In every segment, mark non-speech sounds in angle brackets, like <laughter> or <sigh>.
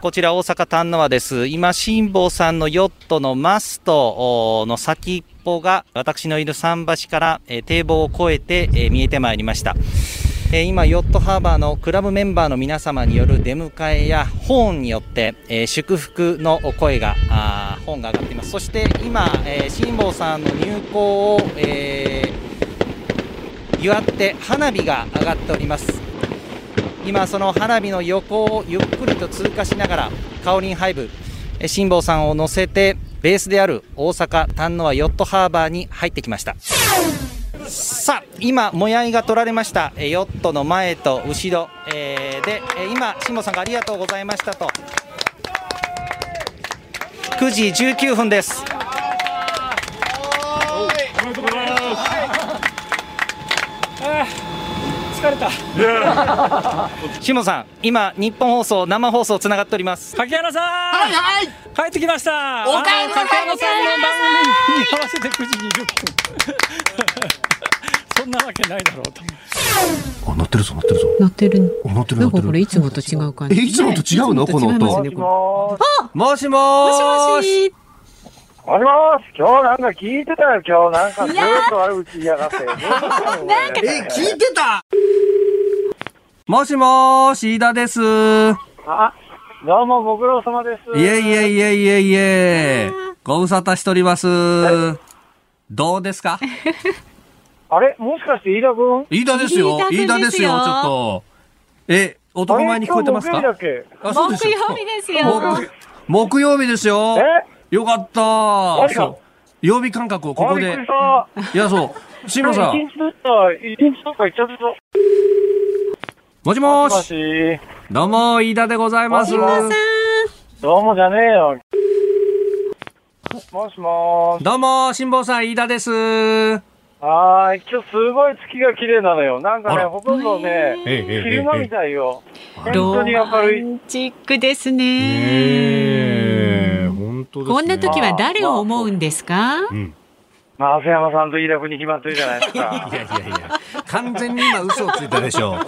こちら大阪丹野和です。今、辛坊さんのヨットのマストの先っぽが私のいる桟橋から、えー堤防を越えて、えー見えてまいりました。えー今、ヨットハーバーのクラブメンバーの皆様による出迎えやホーンによって、えー祝福の声が、あーホーンが上がっています。そして今、えー辛坊さんの入港を、えー祝って花火が上がっております。今その花火の横をゆっくりと通過しながらカオリンハイブえ辛坊さんを乗せてベースである大阪丹野和ヨットハーバーに入ってきました。さあ今もやいが取られました。えヨットの前と後ろ、えーでえ今辛坊さんがありがとうございましたと。9時19分です。疲れた <laughs> 辛坊さん今日本放送生放送つながっております柿原さんはいはい帰ってきましたお帰りなさい柿原さんの番組に合わせて9時20分そんなわけないだろうとあ、乗ってるぞ、乗ってるぞ。乗ってる。ってる、乗ってる。なんかこれいつもと違う感じ。えいつもと違うの？ここもしもれもーし。しもし。もしもし、今日なんか聞いてたよ、今日なんかずっと悪口言いやがって。<laughs> なんかえ、聞いてた？もしもーし、飯田です。いあ、どうもご苦労様です。えいえいえいえいえ。ご無沙汰しております。どうですか？<laughs> あれ？もしかして飯田君飯田ですよ。飯飯田君ですすよ、ちょっと。え、男前に聞こえてますか？あれ？今日木曜日だっけ？あ、そうですよ木曜日ですよ。木木曜日ですよ。え？よかったそう。曜日感覚をここで。いや、そう。辛坊さん。もしももし。どうも、飯田でございます。どうもじゃねえよ。もしもし。どうも、辛坊さん、飯田です。はーい、今日すごい月が綺麗なのよ。なんかね、ほとんどね、昼間みたいよ。本ロ当に明マるい。ンチックですねね。え、本当ですね。こんな時は誰を思うんですか？うん。まあ、浅山さんと飯田君に決まってるじゃないですか。いやいやいや、完全に今嘘をついたでしょ。<laughs>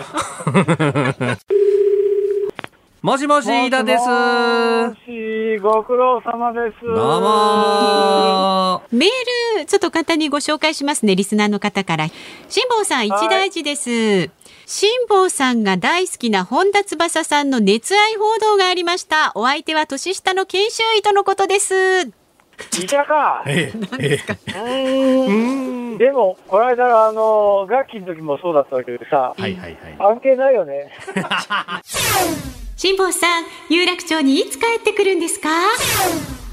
もしもし、飯田です。もし、ご苦労様です。どうもメール、ちょっと簡単にご紹介しますね。リスナーの方から。辛坊さん、一大事です。辛坊さんが大好きな本田翼さんの熱愛報道がありました。お相手は年下の研修医とのことです。いたか。ええ、えうーん。でも、この間、あの、楽器の時もそうだったけどさ、はいはいはい。関係ないよね。辛坊さん、有楽町にいつ帰ってくるんですか？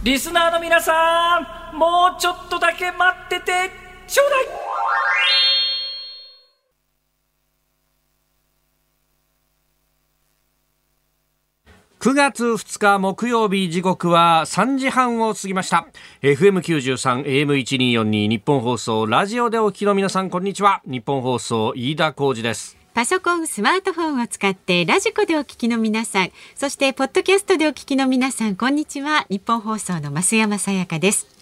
リスナーの皆さんもうちょっとだけ待っててちょうだい9月2日木曜日時刻は3時半を過ぎました FM93 AM1242 ニッポン放送ラジオでお聞きの皆さんこんにちはニッポン放送飯田浩司ですパソコン、スマートフォンを使ってラジコでお聞きの皆さん、そしてポッドキャストでお聞きの皆さん、こんにちは。ニッポン放送の増山さやかです。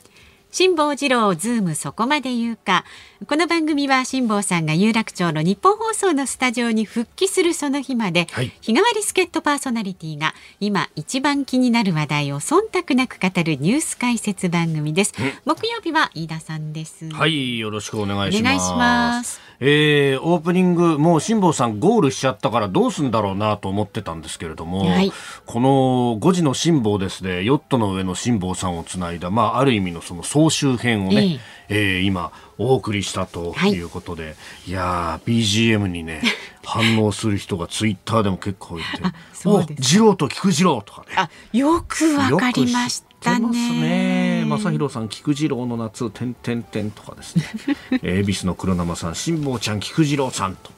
辛坊治郎ズームそこまで言うか。この番組は辛坊さんが有楽町のニッポン放送のスタジオに復帰するその日まで、はい日替わり助っ人パーソナリティが今一番気になる話題を忖度なく語るニュース解説番組です。木曜日は飯田さんです。はいよろしくお願いしますお願いしますえーオープニングもう辛坊さんゴールしちゃったからどうすんだろうなと思ってたんですけれども、はいこの5時の辛坊ですねヨットの上の辛坊さんをつないだ、まあ、ある意味のその総集編をね、えー今お送りしたとはいいうことで、い、やー BGM にね <laughs> 反応する人がツイッターでも結構いて「お <laughs> そうですか次郎と菊次郎」とかねあ、よくわかりましたってますね。ね。正弘さん、菊次郎の夏、てんてんてんとかですね。<laughs> えー恵比寿の黒生さん、辛坊ちゃん、菊次郎さんと。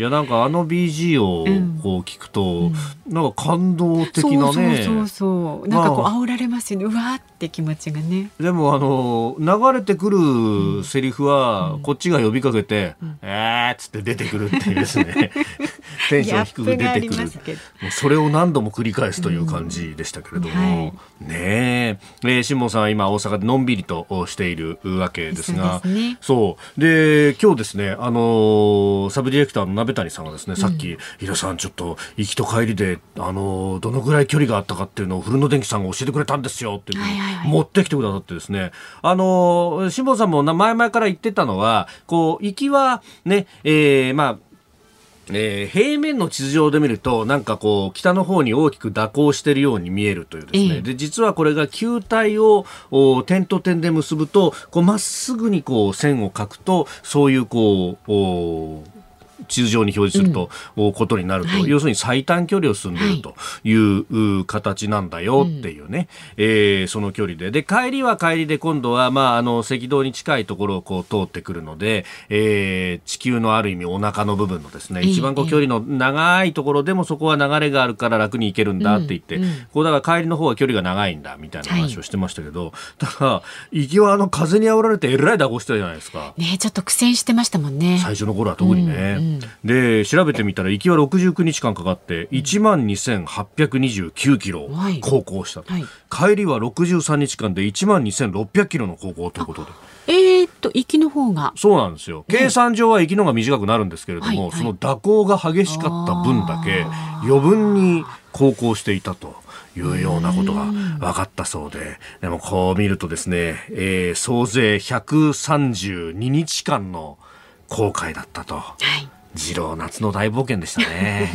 いや、なんかあの BG をこう聞くと、なんか感動的なね。そうそう。なんかこうまあ煽られますよね。うわーって気持ちがね。でもあの流れてくるセリフはこっちが呼びかけて「えー」っつって出てくるっていうですねテンション低く出てくる。それを何度も繰り返すという感じでしたけれども、うんはい。ねえ。えー辛坊さんは今大阪でのんびりとしているわけですが。そうですね。今日ですねあのーサブディレクターの鍋谷さんがですねさっき「井田さんちょっと行きと帰りであのーどのぐらい距離があったかっていうのを古野電機さんが教えてくれたんですよ」っていう持ってきてくださってですね。あのー辛坊さんもな前々から言ってたのはこう行きはねえーまあえー平面の地図上で見るとなんかこう北の方に大きく蛇行しているように見えるというですね、ええ。で実はこれが球体をお点と点で結ぶとこうまっすぐにこう線を描くとそういうこうお地図上に表示すると、おことになると、はい。要するに最短距離を進んでいるとい。う,、う形なんだよっていうね、えーその距離で。で帰りは帰りで今度は、まあ、あの赤道に近いところをこう通ってくるので、えー地球のある意味お腹の部分のですねええ一番こう距離の長いところでもそこは流れがあるから楽に行けるんだって言って、うんうん。こうだから帰りの方は距離が長いんだみたいな話をしてましたけど、ただ行きはあの風に煽られてえらい蛇行してたじゃないですか。ねちょっと苦戦してましたもんね。最初の頃は特にね、うんうんで調べてみたら行きは69日間かかって1万2829キロはい。航行したと、はい。帰りは63日間で1万2600キロの航行ということで。えー、っと行きの方が。そうなんですよ。計算上は行きの方が短くなるんですけれども、はいはい。その蛇行が激しかった分だけ余分に航行していたと。いうようなことが分かったそうで、でもこう見るとですね、えー総勢132日間の航海だったと。はい次郎夏の大冒険でしたね。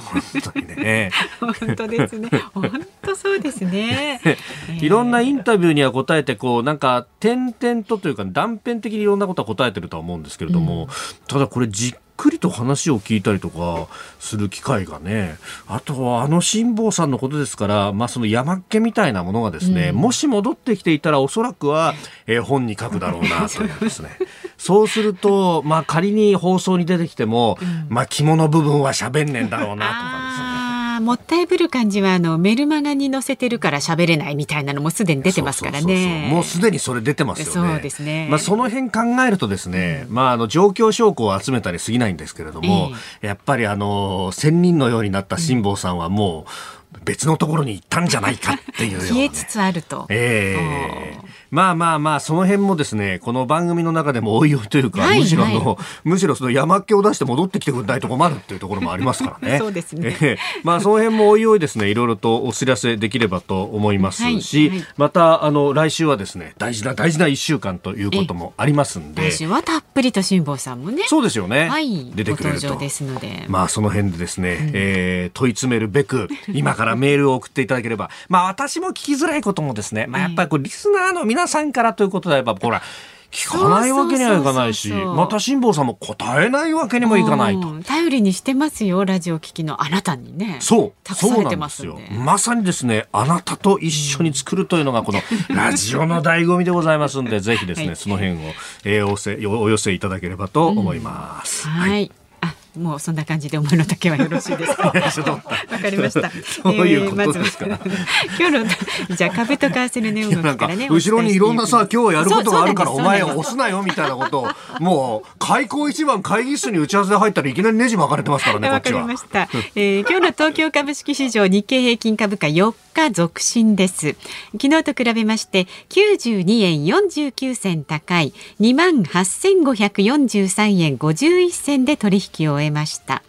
本当にね。本当ですね本当そうですね。<laughs> いろんなインタビューには答えてこうなんか点々とというか断片的にいろんなことは答えてるとは思うんですけれども、ただこれじっくりと話を聞いたりとかする機会がねあとはあの辛坊さんのことですから、まあ、その山っ気みたいなものがですね、もし戻ってきていたらおそらくは、えー本に書くだろうなというですね。<laughs> そうすると、まあ、仮に放送に出てきても、まあ、肝の部分は喋んねえんだろうなとかですね。あもったいぶる感じはあのメルマガに載せてるから喋れないみたいなのもすでに出てますからそうそうそうね。そうもうすでにそれ出てますよね。そうですねまあその辺考えるとですね、まああの状況証拠を集めたりすぎないんですけれども、やっぱりあの仙人のようになった辛坊さんはもう別のところに行ったんじゃないかっていうような、ね。消えつつあると。ええ。まあまあまあその辺もですねこの番組の中でもおいおいというか、はいむしろあの、はむしろその山っ気を出して戻ってきてくれないと困るっていうところもありますからね。<laughs> そうですね。<laughs> ええ。まあその辺もおいおいですねいろいろとお知らせできればと思いますし、はいはいまたあの来週はですね大事な大事な一週間ということもありますんで。来週はたっぷりと辛坊さんもね。そうですよね、はい、出てくれると。ですので。まあその辺でですね、えー問い詰めるべく今からメールを送っていただければまあ私も聞きづらいこともですね、まあ、やっぱりこうリスナーの皆さんからということでやっぱほら聞かないわけにはいかないしまた辛坊さんも答えないわけにもいかないと。うん頼りにしてますよラジオ聞きのあなたにね。そう、そうなんですよ。まさにですね、あなたと一緒に作るというのがこの <laughs> ラジオの醍醐味でございますんで、ぜひですね、はいその辺を、えーおせおお寄せいただければと思います。はい。あ、もうそんな感じで思いの丈はよろしいですか？<laughs> わかりました。そういうことですか？えー <laughs> 今日のじゃあ株と為替の値動きからね。後ろにいろんなさ今日やることがあるからお前押すなよみたいなことをもう開口一番会議室に打ち合わせで入ったらいきなりネジ巻かれてますからねこわかっちはりました、えー今日の東京株式市場日経平均株価4日続伸です。昨日と比べまして92円49銭高い2万8543円51銭で取引を終えました。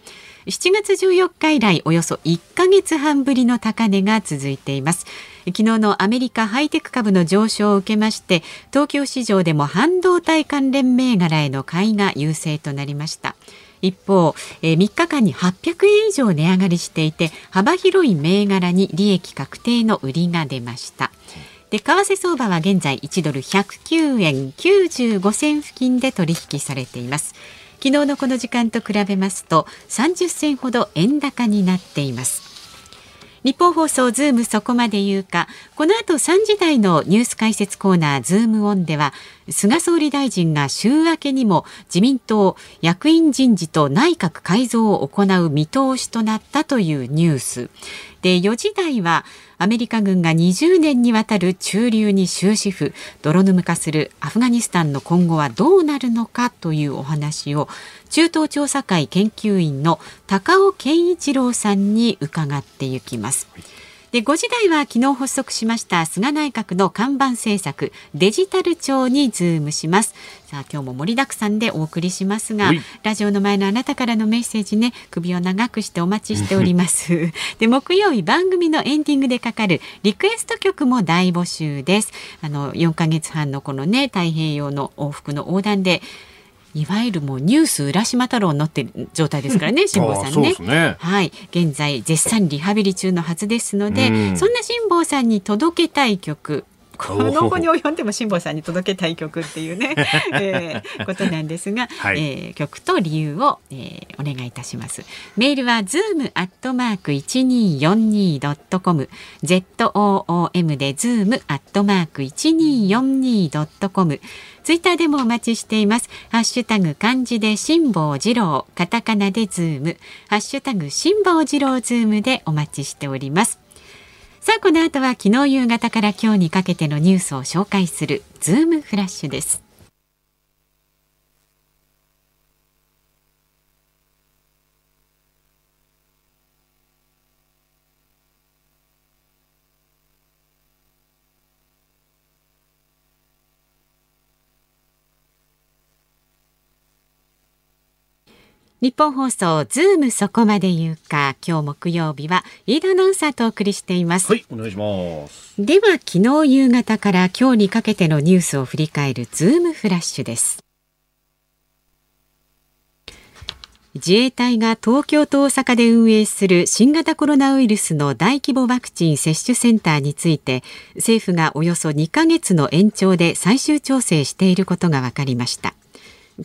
7月14日以来およそ1ヶ月半ぶりの高値が続いています。昨日のアメリカハイテク株の上昇を受けまして東京市場でも半導体関連銘柄への買いが優勢となりました。一方、えー3日間に800円以上値上がりしていて幅広い銘柄に利益確定の売りが出ました。で為替相場は現在1ドル109円95銭付近で取引されています。昨日のこの時間と比べますと30銭ほど円高になっています。ニッポン放送ズームそこまで言うか。この後3時台のニュース解説コーナーズームオンでは菅総理大臣が週明けにも自民党役員人事と内閣改造を行う見通しとなったというニュースで4時台はアメリカ軍が20年にわたる駐留に終止符泥沼化するアフガニスタンの今後はどうなるのかというお話を中東調査会研究員の高尾賢一郎さんに伺っていきます。で5時台は昨日発足しました菅内閣の看板政策デジタル庁にズームします。さあ今日も盛りだくさんでお送りしますがラジオの前のあなたからのメッセージね首を長くしてお待ちしております。<laughs> で木曜日番組のエンディングでかかるリクエスト曲も大募集です。あの4ヶ月半のこのね太平洋の往復の横断でいわゆるもうニュース浦島太郎に乗ってる状態ですからね、辛坊さんね。ねはい、現在絶賛リハビリ中のはずですので、うん、そんな辛坊さんに届けたい曲。この後に及んでも辛坊さんに届けたい曲っていうね、えー、ことなんですが、はい、えー、曲と理由を、えー、お願いいたします。メールは zoom アットマーク一二四二ドットコム z o o m で zoom アットマーク一二四二ドットコムツイッターでもお待ちしています。ハッシュタグ漢字で辛坊治郎、カタカナでズーム、ハッシュタグ辛坊治郎ズームでお待ちしております。さあ、この後は昨日夕方から今日にかけてのニュースを紹介するズームフラッシュです。ニッポン放送ズームそこまで言うか今日木曜日は飯田アナウンサーとお送りしています。はいお願いします。では昨日夕方から今日にかけてのニュースを振り返るズームフラッシュです。自衛隊が東京と大阪で運営する新型コロナウイルスの大規模ワクチン接種センターについて政府がおよそ2ヶ月の延長で最終調整していることが分かりました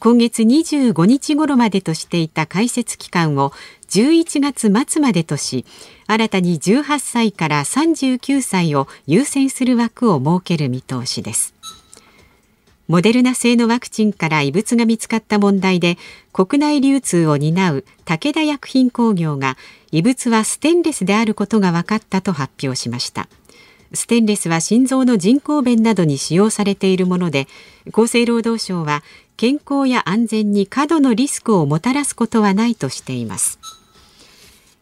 今月25日頃までとしていた開設期間を11月末までとし新たに18歳から39歳を優先する枠を設ける見通しです。モデルナ製のワクチンから異物が見つかった問題で国内流通を担う武田薬品工業が異物はステンレスであることが分かったと発表しました。ステンレスは心臓の人工弁などに使用されているもので厚生労働省は健康や安全に過度のリスクをもたらすことはないとしています。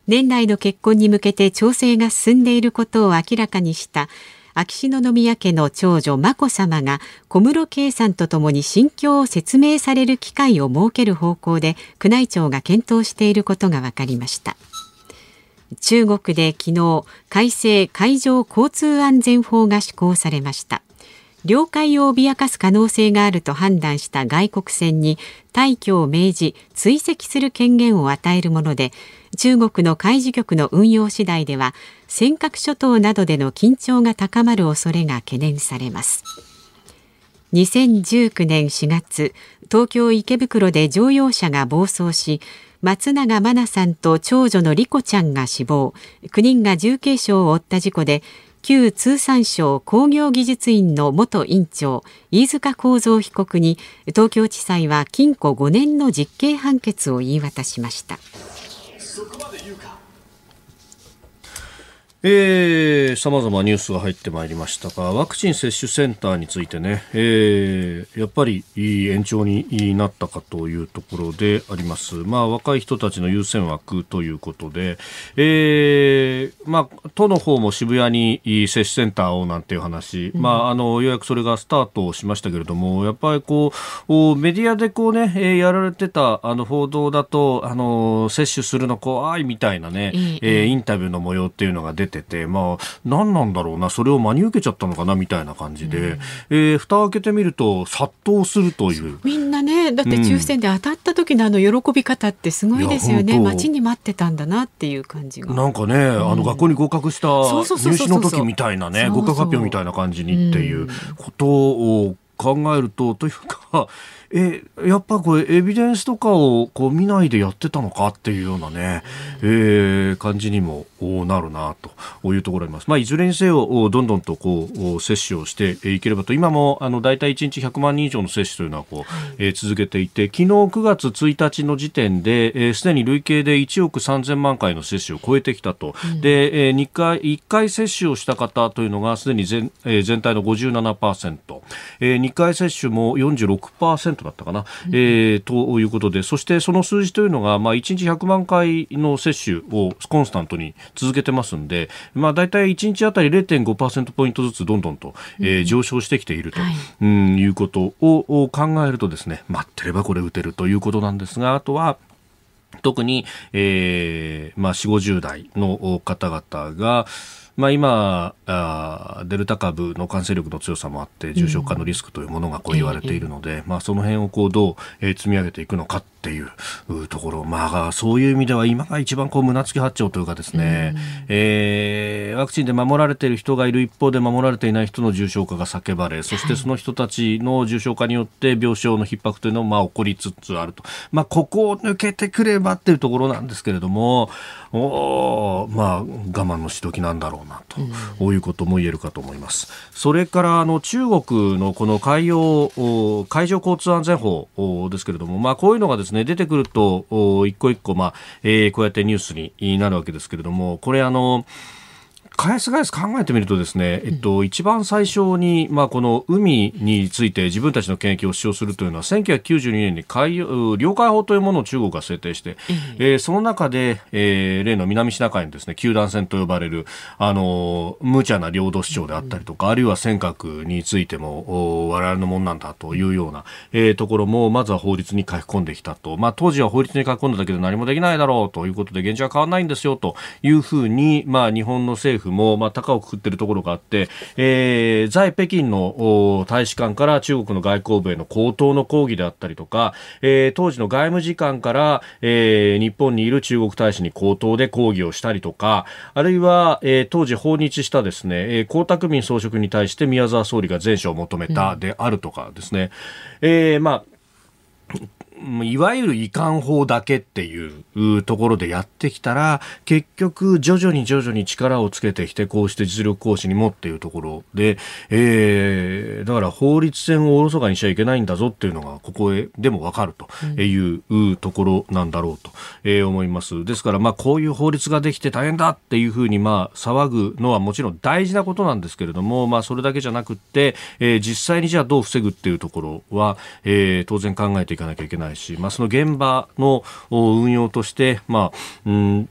年内の結婚に向けて調整が進んでいることを明らかにした秋篠宮家の長女眞子さまが小室圭さんとともに心境を説明される機会を設ける方向で宮内庁が検討していることが分かりました。中国で昨日改正海上交通安全法が施行されました。領海を脅かす可能性があると判断した外国船に退去を命じ追跡する権限を与えるもので中国の海事局の運用次第では尖閣諸島などでの緊張が高まる恐れが懸念されます。2019年4月東京池袋で乗用車が暴走し松永真菜さんと長女の莉子ちゃんが死亡9人が重軽傷を負った事故で旧通産省工業技術院の元院長飯塚幸三被告に東京地裁は禁錮5年の実刑判決を言い渡しました。えー、様々ニュースが入ってまいりましたが、ワクチン接種センターについてね、えー、やっぱり延長になったかというところであります。まあ、若い人たちの優先枠ということで、えー、まあ、都の方も渋谷に接種センターをなんていう話、うん、まあ、あの、ようやくそれがスタートしましたけれども、やっぱりこう、メディアでこうね、えー、やられてた、あの、報道だと、あの、接種するの怖いみたいなね、えー、インタビューの模様っていうのが出ててて、まあ、何なんだろうな、それを真に受けちゃったのかな、みたいな感じで、うん、えー、蓋を開けてみると、殺到するという。みんなね、だって抽選で当たった時のあの喜び方ってすごいですよね。待ちに待ってたんだなっていう感じが。なんかね、あの、学校に合格した入試の時みたいなね、合格発表みたいな感じにっていうことを、考えるとというかえやっぱこれエビデンスとかをこう見ないでやってたのかっていうようなね、えー、感じにもなるなというところあります。まあ、いずれにせよどんどんとこう接種をしていければと。今もあの大体1日100万人以上の接種というのはこう、えー、続けていて昨日9月1日の時点で、す、で、に累計で1億3000万回の接種を超えてきたと、うん、で、えー、2回1回接種をした方というのがすでに全,、えー、全体の57%、えー、2回接種も46%だったかな、うん、えー、ということで、そしてその数字というのが、まあ、1日100万回の接種をコンスタントに続けてますんで、まあ、大体1日あたり0.5%ポイントずつどんどんと、えー、上昇してきていると、はい、うん、いうことを考えるとですね、待ってればこれ打てるということなんですが、あとは、特に、えー、まあ、4、50代の方々が、まあ、今あ、デルタ株の感染力の強さもあって、重症化のリスクというものがこう言われているので、うん、まあ、その辺をこうどう、えー、積み上げていくのかっていうところ、まあ、そういう意味では今が一番こう胸突き八丁というかですね、うん、えー、ワクチンで守られている人がいる一方で守られていない人の重症化が叫ばれ、そしてその人たちの重症化によって病床の逼迫というのもまあ起こりつつあると。まあ、ここを抜けてくればっていうところなんですけれども、おまあ、我慢のしどきなんだろうなと、うん、いうことも言えるかと思います。それからあの中国のこの海洋海上交通安全法ですけれども、まあ、こういうのがですねですね、出てくると、一個一個、まあ、えー、こうやってニュースになるわけですけれども、これあの、返す返す考えてみるとですね、えっと、一番最初に、まあ、この海について自分たちの権益を主張するというのは、1992年に海領海法というものを中国が制定して、えー、その中で、えー、例の南シナ海のですね、九段線と呼ばれる、あの、無茶な領土主張であったりとか、あるいは尖閣についても、我々のもんなんだというような、えー、ところも、まずは法律に書き込んできたと。まあ、当時は法律に書き込んだだけで何もできないだろうということで、現状は変わらないんですよというふうに、まあ、日本の政府も、まあ、高をくくっているところがあって、えー、在北京の大使館から中国の外交部への口頭の抗議であったりとか、えー、当時の外務次官から、えー、日本にいる中国大使に口頭で抗議をしたりとか、あるいは、えー、当時訪日したですね、えー、江沢民総書記に対して宮沢総理が前書を求めたであるとかですね、うん、えー、まあ、いわゆる遺憾法だけっていうところでやってきたら、結局徐々に徐々に力をつけてきて、こうして実力行使にもっていうところで、えー、だから法律戦をおろそかにしちゃいけないんだぞっていうのが、ここへでもわかるというところなんだろうと、えー、思います。ですから、まあこういう法律ができて大変だっていうふうに、まあ騒ぐのはもちろん大事なことなんですけれども、まあそれだけじゃなくって、えー、実際にじゃあどう防ぐっていうところは、えー、当然考えていかなきゃいけないないし、まあ、その現場の運用として、まあ、うん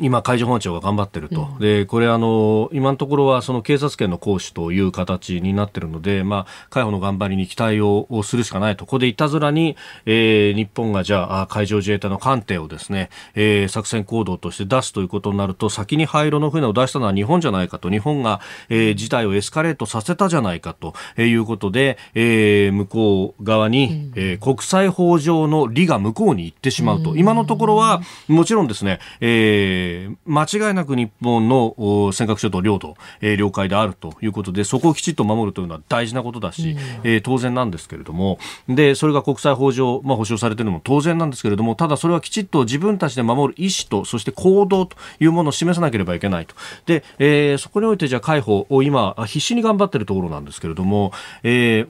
今、海上保安庁が頑張ってると、うん、でこれあの、今のところはその警察権の行使という形になっているので、まあ、海保の頑張りに期待をするしかないと、ここでいたずらに、えー、日本がじゃあ、海上自衛隊の艦艇をですね、えー、作戦行動として出すということになると、先に灰色の船を出したのは日本じゃないかと、日本が、えー、事態をエスカレートさせたじゃないかということで、えー、向こう側に、うん、えー、国際法上の利が向こうに行ってしまうと、今のところは、もちろんですね、えーえー、間違いなく日本の尖閣諸島領土、えー、領海であるということで、そこをきちっと守るというのは大事なことだし、うん、えー、当然なんですけれども、で、それが国際法上、まあ、保障されているのも当然なんですけれども、ただそれはきちっと自分たちで守る意思と、そして行動というものを示さなければいけないと。で、えー、そこにおいてじゃあ海保を今、必死に頑張っているところなんですけれども、えー、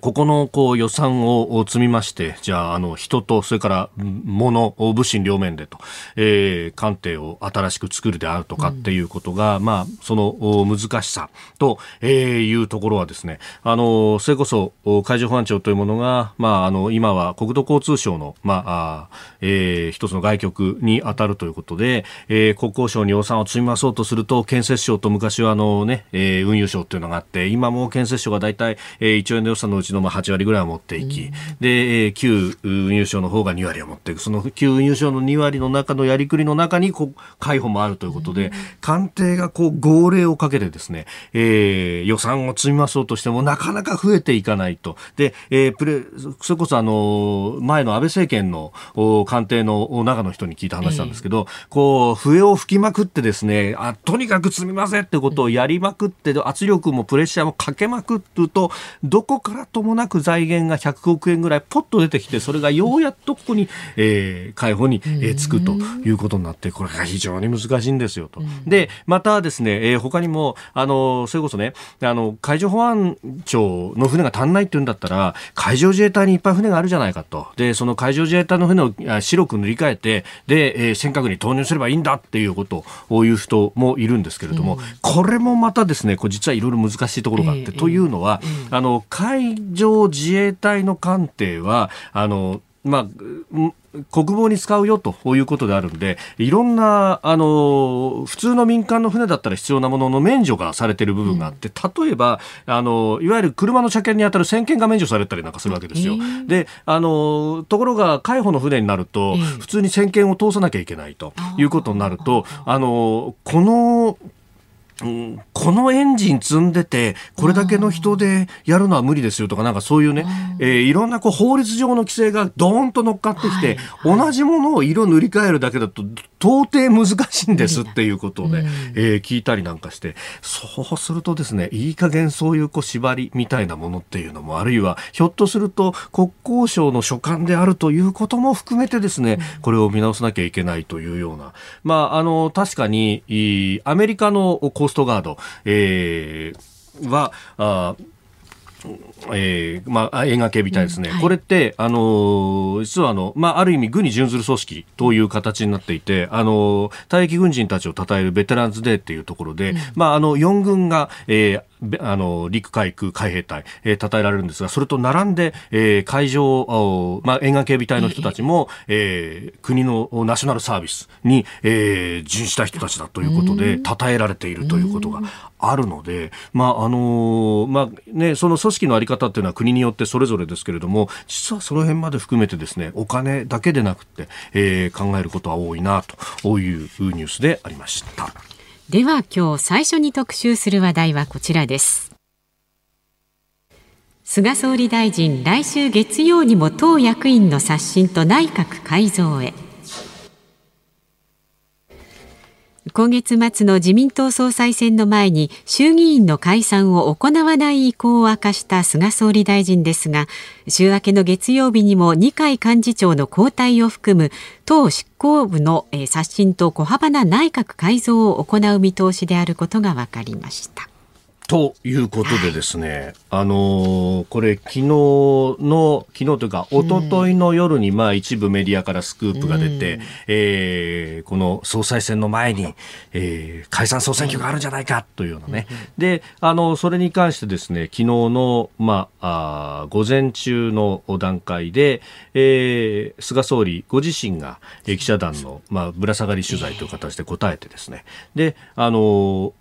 ここのこう予算を積みまして、じゃあ、あの、人と、それから物、物心両面でと、えー、艦艇を新しく作るであるとかっていうことが、うん、まあ、その難しさと、えー、いうところはですね、あの、それこそ、海上保安庁というものが、まあ、あの、今は国土交通省の、まあ、えー、一つの外局に当たるということで、えー、国交省に予算を積み増そうとすると、建設省と昔はあのね、えー、運輸省っていうのがあって、今も建設省が大体、えー、1兆円の予算そのうちのまあ8割ぐらいを持っていき、で、えー旧運輸省の方が2割を持っていく、その旧運輸省の2割の中のやりくりの中にこう海保もあるということで、官邸がこう号令をかけてですね、えー予算を積み増そうとしてもなかなか増えていかないと。で、えープレそれこそあの前の安倍政権のお官邸の中の人に聞いた話なんですけど、こう笛を吹きまくってですね、あとにかく積みませんってことをやりまくって、圧力もプレッシャーもかけまくると、どこからともなく財源が100億円ぐらいポッと出てきて、それがようやっとここに、えー、解放に、えーつくということになって、これが非常に難しいんですよと。で、またですね、えー他にも、あの、それこそね、あの、海上保安庁の船が足んないって言うんだったら、海上自衛隊にいっぱい船があるじゃないかと。で、その海上自衛隊の船をあ白く塗り替えて、で、えー尖閣に投入すればいいんだっていうことを言う人もいるんですけれども、これもまたですね、こう実はいろいろ難しいところがあって、ええというのは、あの、海上自衛隊の艦艇は、あの、まあ、うん国防に使うよということであるんで、いろんな、あの、普通の民間の船だったら必要なものの免除がされている部分があって、例えば、あの、いわゆる車の車検に当たる先見が免除されたりなんかするわけですよ。で、あの、ところが、海保の船になると、ええ普通に先見を通さなきゃいけないということになると、あの、この、うんこのエンジン積んでて、これだけの人でやるのは無理ですよとか、なんかそういうね、えーいろんなこう法律上の規制がドーンと乗っかってきて、同じものを色塗り替えるだけだと、到底難しいんですっていうことをね、えー聞いたりなんかして、そうするとですね、いい加減そういうこう縛りみたいなものっていうのも、あるいは、ひょっとすると国交省の所管であるということも含めてですね、これを見直さなきゃいけないというような、まあ、あの、確かに、いいアメリカのコーストガード、えーは、あえーまあ、映画系みたいですね、これって、あのー実はあの、まあ、ある意味、軍に準ずる組織という形になっていて、あのー退役軍人たちを称えるベテランズデーっていうところで、まあ、あの4軍が、えーべあの陸海空海兵隊、えー、称えられるんですがそれと並んで、えー海上、おまあ、沿岸警備隊の人たちも、えー国のナショナルサービスに、えー準した人たちだということで称えられているということがあるので、まああのーまあね、その組織のあり方っていうのは国によってそれぞれですけれども実はその辺まで含めてですねお金だけでなくて、えー考えることは多いなというニュースでありました。では今日最初に特集する話題はこちらです。菅総理大臣来週月曜にも党役員の刷新と内閣改造へ。今月末の自民党総裁選の前に衆議院の解散を行わない意向を明かした菅総理大臣ですが週明けの月曜日にも二階幹事長の交代を含む党執行部の刷新と小幅な内閣改造を行う見通しであることが分かりました。ということでですね、あのーこれ昨日の、昨日というか、一昨日の夜に、まあ一部メディアからスクープが出て、えーこの総裁選の前に、えー解散総選挙があるんじゃないかというようなね。で、あの、それに関してですね、昨日の、まあ、あー午前中の段階で、えー菅総理ご自身が、えー記者団の、まあ、ぶら下がり取材という形で答えてですね、で、あのー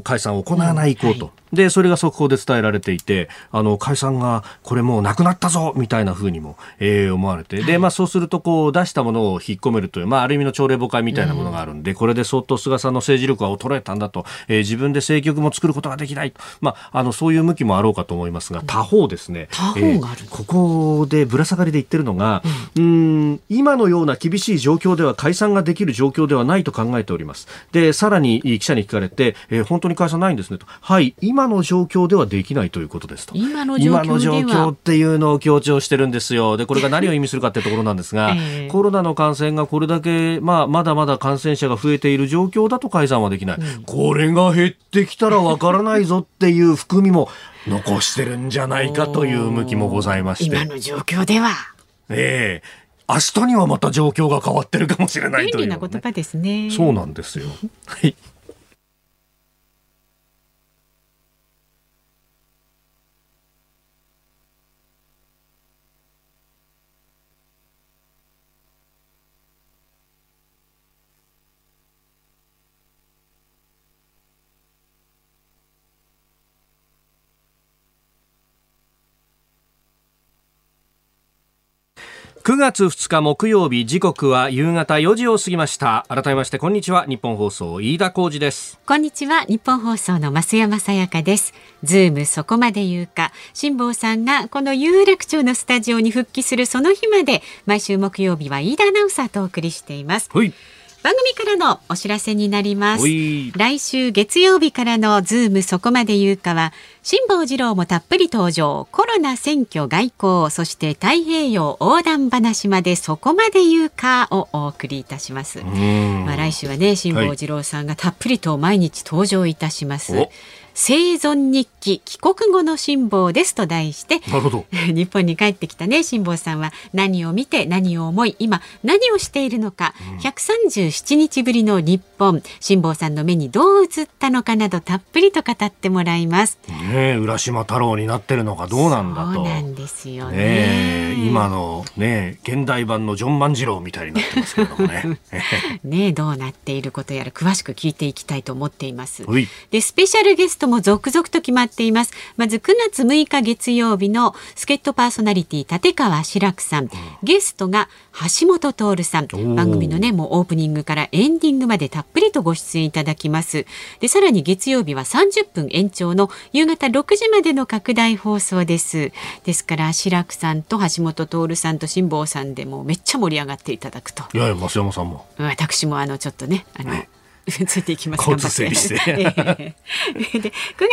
解散を行わない意向と、でそれが速報で伝えられていてあの解散がこれもうなくなったぞみたいな風にも、えー思われて、でまあ、そうするとこう出したものを引っ込めるという、まあ、ある意味の朝令暮改みたいなものがあるんで、これで相当菅さんの政治力は衰えたんだと、えー自分で政局も作ることができない、まあ、あのそういう向きもあろうかと思いますが他方ですね、他方がある。えーここでぶら下がりで言ってるのが、うーん今のような厳しい状況では解散ができる状況ではないと考えております。で、さらに記者に聞かれて、えー本当に解散ないんですねと。はい、今の状況ではできないということですと。今の状況では今の状況っていうのを強調してるんですよ。で、これが何を意味するかっていうところなんですが、<laughs> ええコロナの感染がこれだけ、まあ、まだまだ感染者が増えている状況だと解散はできない。これが減ってきたらわからないぞっていう含みも残してるんじゃないかという向きもございまして。今の状況ではええ明日にはまた状況が変わってるかもしれない便というのね、利な言葉ですね。そうなんですよ。はい。9月2日木曜日時刻は夕方4時を過ぎました。改めましてこんにちはニッポン放送飯田浩司です。こんにちはニッポン放送の増山さやかです。ズームそこまで言うか。辛坊さんがこの有楽町のスタジオに復帰するその日まで毎週木曜日は飯田アナウンサーとお送りしています。はい番組からのお知らせになります。来週月曜日からのズームそこまで言うかは辛坊治郎もたっぷり登場。コロナ選挙外交そして太平洋横断話までそこまで言うかをお送りいたします。まあ来週はね辛坊治郎さんがたっぷりと毎日登場いたします、お生存日記帰国後の辛坊ですと題してなるほど。<laughs> 日本に帰ってきたね辛坊さんは何を見て何を思い今何をしているのか、137日ぶりの日本辛坊さんの目にどう映ったのかなどたっぷりと語ってもらいます。ねえ浦島太郎になってるのかどうなんだと。そうなんですよね。ねえ今のね現代版のジョン万次郎みたいになってますけれどもね。<laughs> ねどうなっていることやら詳しく聞いていきたいと思っています。はい。でスペシャルゲストも続々と決まっています。まず9月6日月曜日の助っ人パーソナリティ立川志らくさん、ゲストが橋本徹さん。ー。番組のねもうオープニングからエンディングまでたっぷりとご出演いただきます。でさらに月曜日は30分延長の夕方6時までの拡大放送です。ですから志らくさんと橋本徹さんと辛坊さんでもうめっちゃ盛り上がっていただくと。いやいや増山さんも。私もあのちょっとねあの、<laughs> ついていきます。交通整理して。<laughs> で9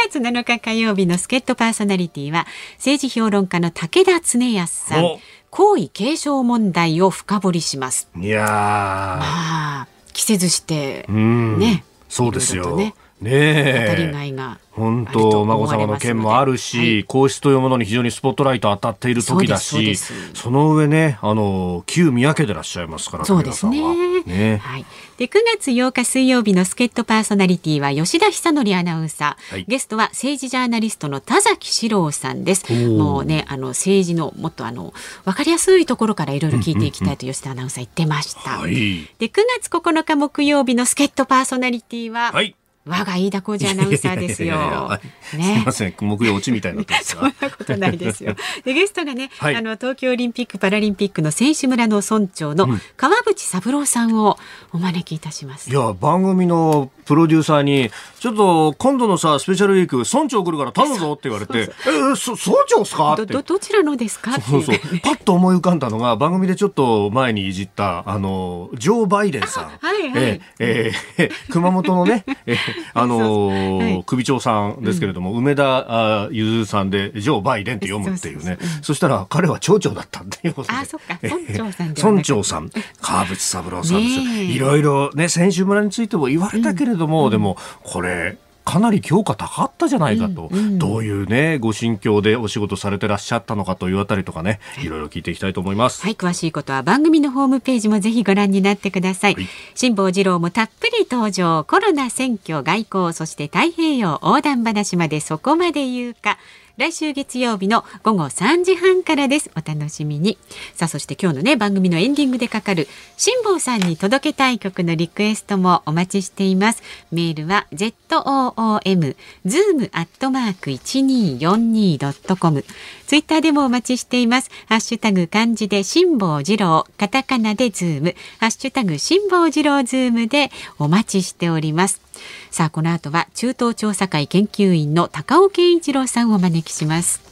月7日火曜日の助っ人パーソナリティは政治評論家の武田恒康さん。お。皇位継承問題を深掘りします。いやああ着せずしてーうん。ね。そうですよ。ねね当たりえが本当孫様の件もあるし、はい。皇室というものに非常にスポットライト当たっている時だしすそその上ねあの旧宮家でいらっしゃいますからそうですね。ね。はい。で9月8日水曜日の助っ人パーソナリティは吉田久典アナウンサー、はい。ゲストは政治ジャーナリストの田崎史郎さんです。ー。もうねあの政治のもっとあのわかりやすいところからいろいろ聞いていきたいと吉田アナウンサー言ってました。はい。で9月9日木曜日の助っ人パーソナリティは、はい我が飯田浩二アナウンサーですよいやいやいやはい。すみねま。せん木曜落ちみたいにな <laughs> そんなことないですよ。<laughs> でゲストがね、はいあの東京オリンピック・パラリンピックの選手村の村長の川淵三郎さんをお招きいたします。いや番組のプロデューサーにちょっと今度のさスペシャルウィーク村長来るから頼むぞって言われて「えー、そ村長っすか?」ってどどどちらのですか？っていそうそう。パッと思い浮かんだのが番組でちょっと前にいじったあのジョー・バイデンさん、はいはいえーえー熊本のね、えーあのーはい。首長さんですけれども、梅田あゆずさんでジョー・バイデンって読むっていうね。そしたら彼は町長だったっていうことで。あそっか。村長さん村長さん。川淵三郎さんですよ。いろいろね選手村についても言われたけれども、でもこれかなり評価高かったじゃないかと、うんうんどういうねご心境でお仕事されてらっしゃったのかというあたりとかねいろいろ聞いていきたいと思います。はい、詳しいことは番組のホームページもぜひご覧になってください。はい辛坊治郎もたっぷり登場。コロナ選挙外交、そして太平洋横断話までそこまで言うか。来週月曜日の午後3時半からです。お楽しみに。さあ、そして今日のね、番組のエンディングでかかる、辛坊さんに届けたい曲のリクエストもお待ちしています。メールは zoom、zoom アットマーク 1242.com。ツイッターでもお待ちしています。ハッシュタグ漢字で辛坊治郎、カタカナでズーム、ハッシュタグ辛坊治郎ズームでお待ちしております。さあ、この後は中東調査会研究員の高尾健一郎さんをお招きします。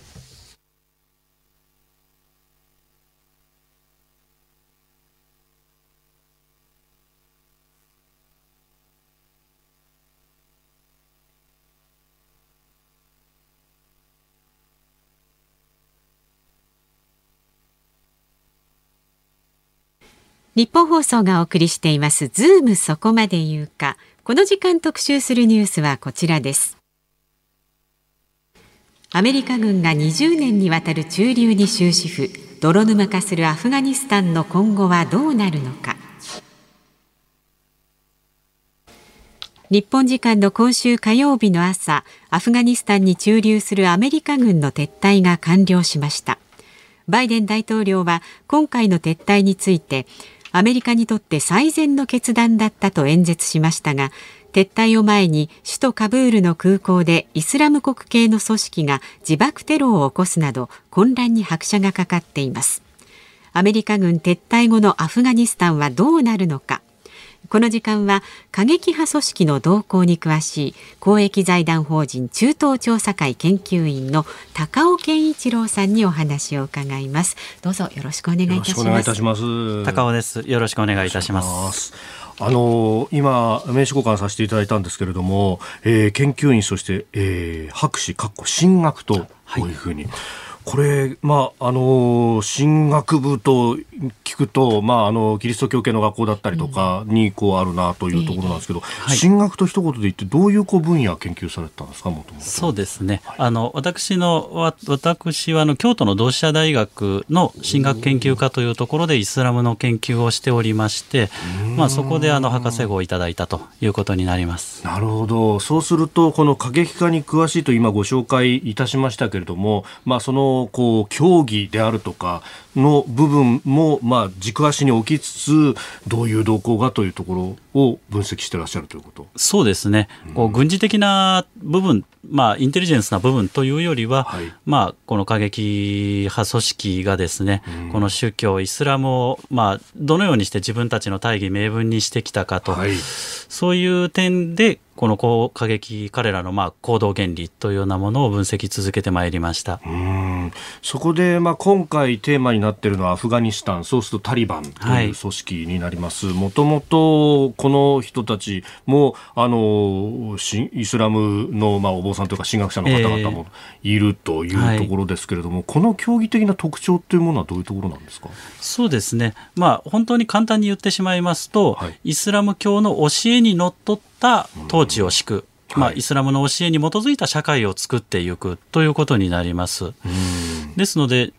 ニッポン放送がお送りしていますズームそこまで言うかこの時間特集するニュースはこちらです。アメリカ軍が20年にわたる駐留に終止符泥沼化するアフガニスタンの今後はどうなるのか。日本時間の今週火曜日の朝アフガニスタンに駐留するアメリカ軍の撤退が完了しました。バイデン大統領は今回の撤退についてアメリカにとって最善の決断だったと演説しましたが撤退を前に首都カブールの空港でイスラム国系の組織が自爆テロを起こすなど混乱に拍車がかかっています。アメリカ軍撤退後のアフガニスタンはどうなるのか。この時間は過激派組織の動向に詳しい公益財団法人中東調査会研究員の高尾健一郎さんにお話を伺います。どうぞよろしくお願いいたします。高尾です。よろしくお願いいたします。あの今名刺交換させていただいたんですけれども、えー、研究員そして、えー、博士かっこ進学とこういうふうに、はいこれ、まあ、あの、進学部と聞くと、まあ、あの、キリスト教系の学校だったりとかに、こう、あるなというところなんですけど、はい、進学と一言で言って、どういうこう分野研究されたんですか、もともと。そうですね。はい、あの、私の、私は、あの、京都の同志社大学の進学研究科というところで、イスラムの研究をしておりまして、まあ、そこで、あの、博士号をいただいたということになります。なるほど。そうすると、この過激化に詳しいと今ご紹介いたしましたけれども、まあ、その、こう競技であるとかの部分も、まあ、軸足に置きつつどういう動向がというところを分析してらっしゃるということ？そうですね、うん、こう軍事的な部分、まあ、インテリジェンスな部分というよりは、はい、まあ、この過激派組織がですね、うん、この宗教イスラムを、まあ、どのようにして自分たちの大義名分にしてきたかと、はい、そういう点でこの過激彼らのまあ行動原理というようなものを分析続けてまいりました。うん。そこでまあ今回テーマになっているのはアフガニスタンそうするとタリバンという組織になります。もともとこの人たちもあのイスラムのまあお坊さんというか神学者の方々もいるというところですけれども、えーはい、この競技的な特徴というものはどういうところなんですか？そうですね。まあ本当に簡単に言ってしまいますと、はい、イスラム教の教えにのっとった統治を敷く、まあ、イスラムの教えに基づいた社会を作っていくということになります。ですので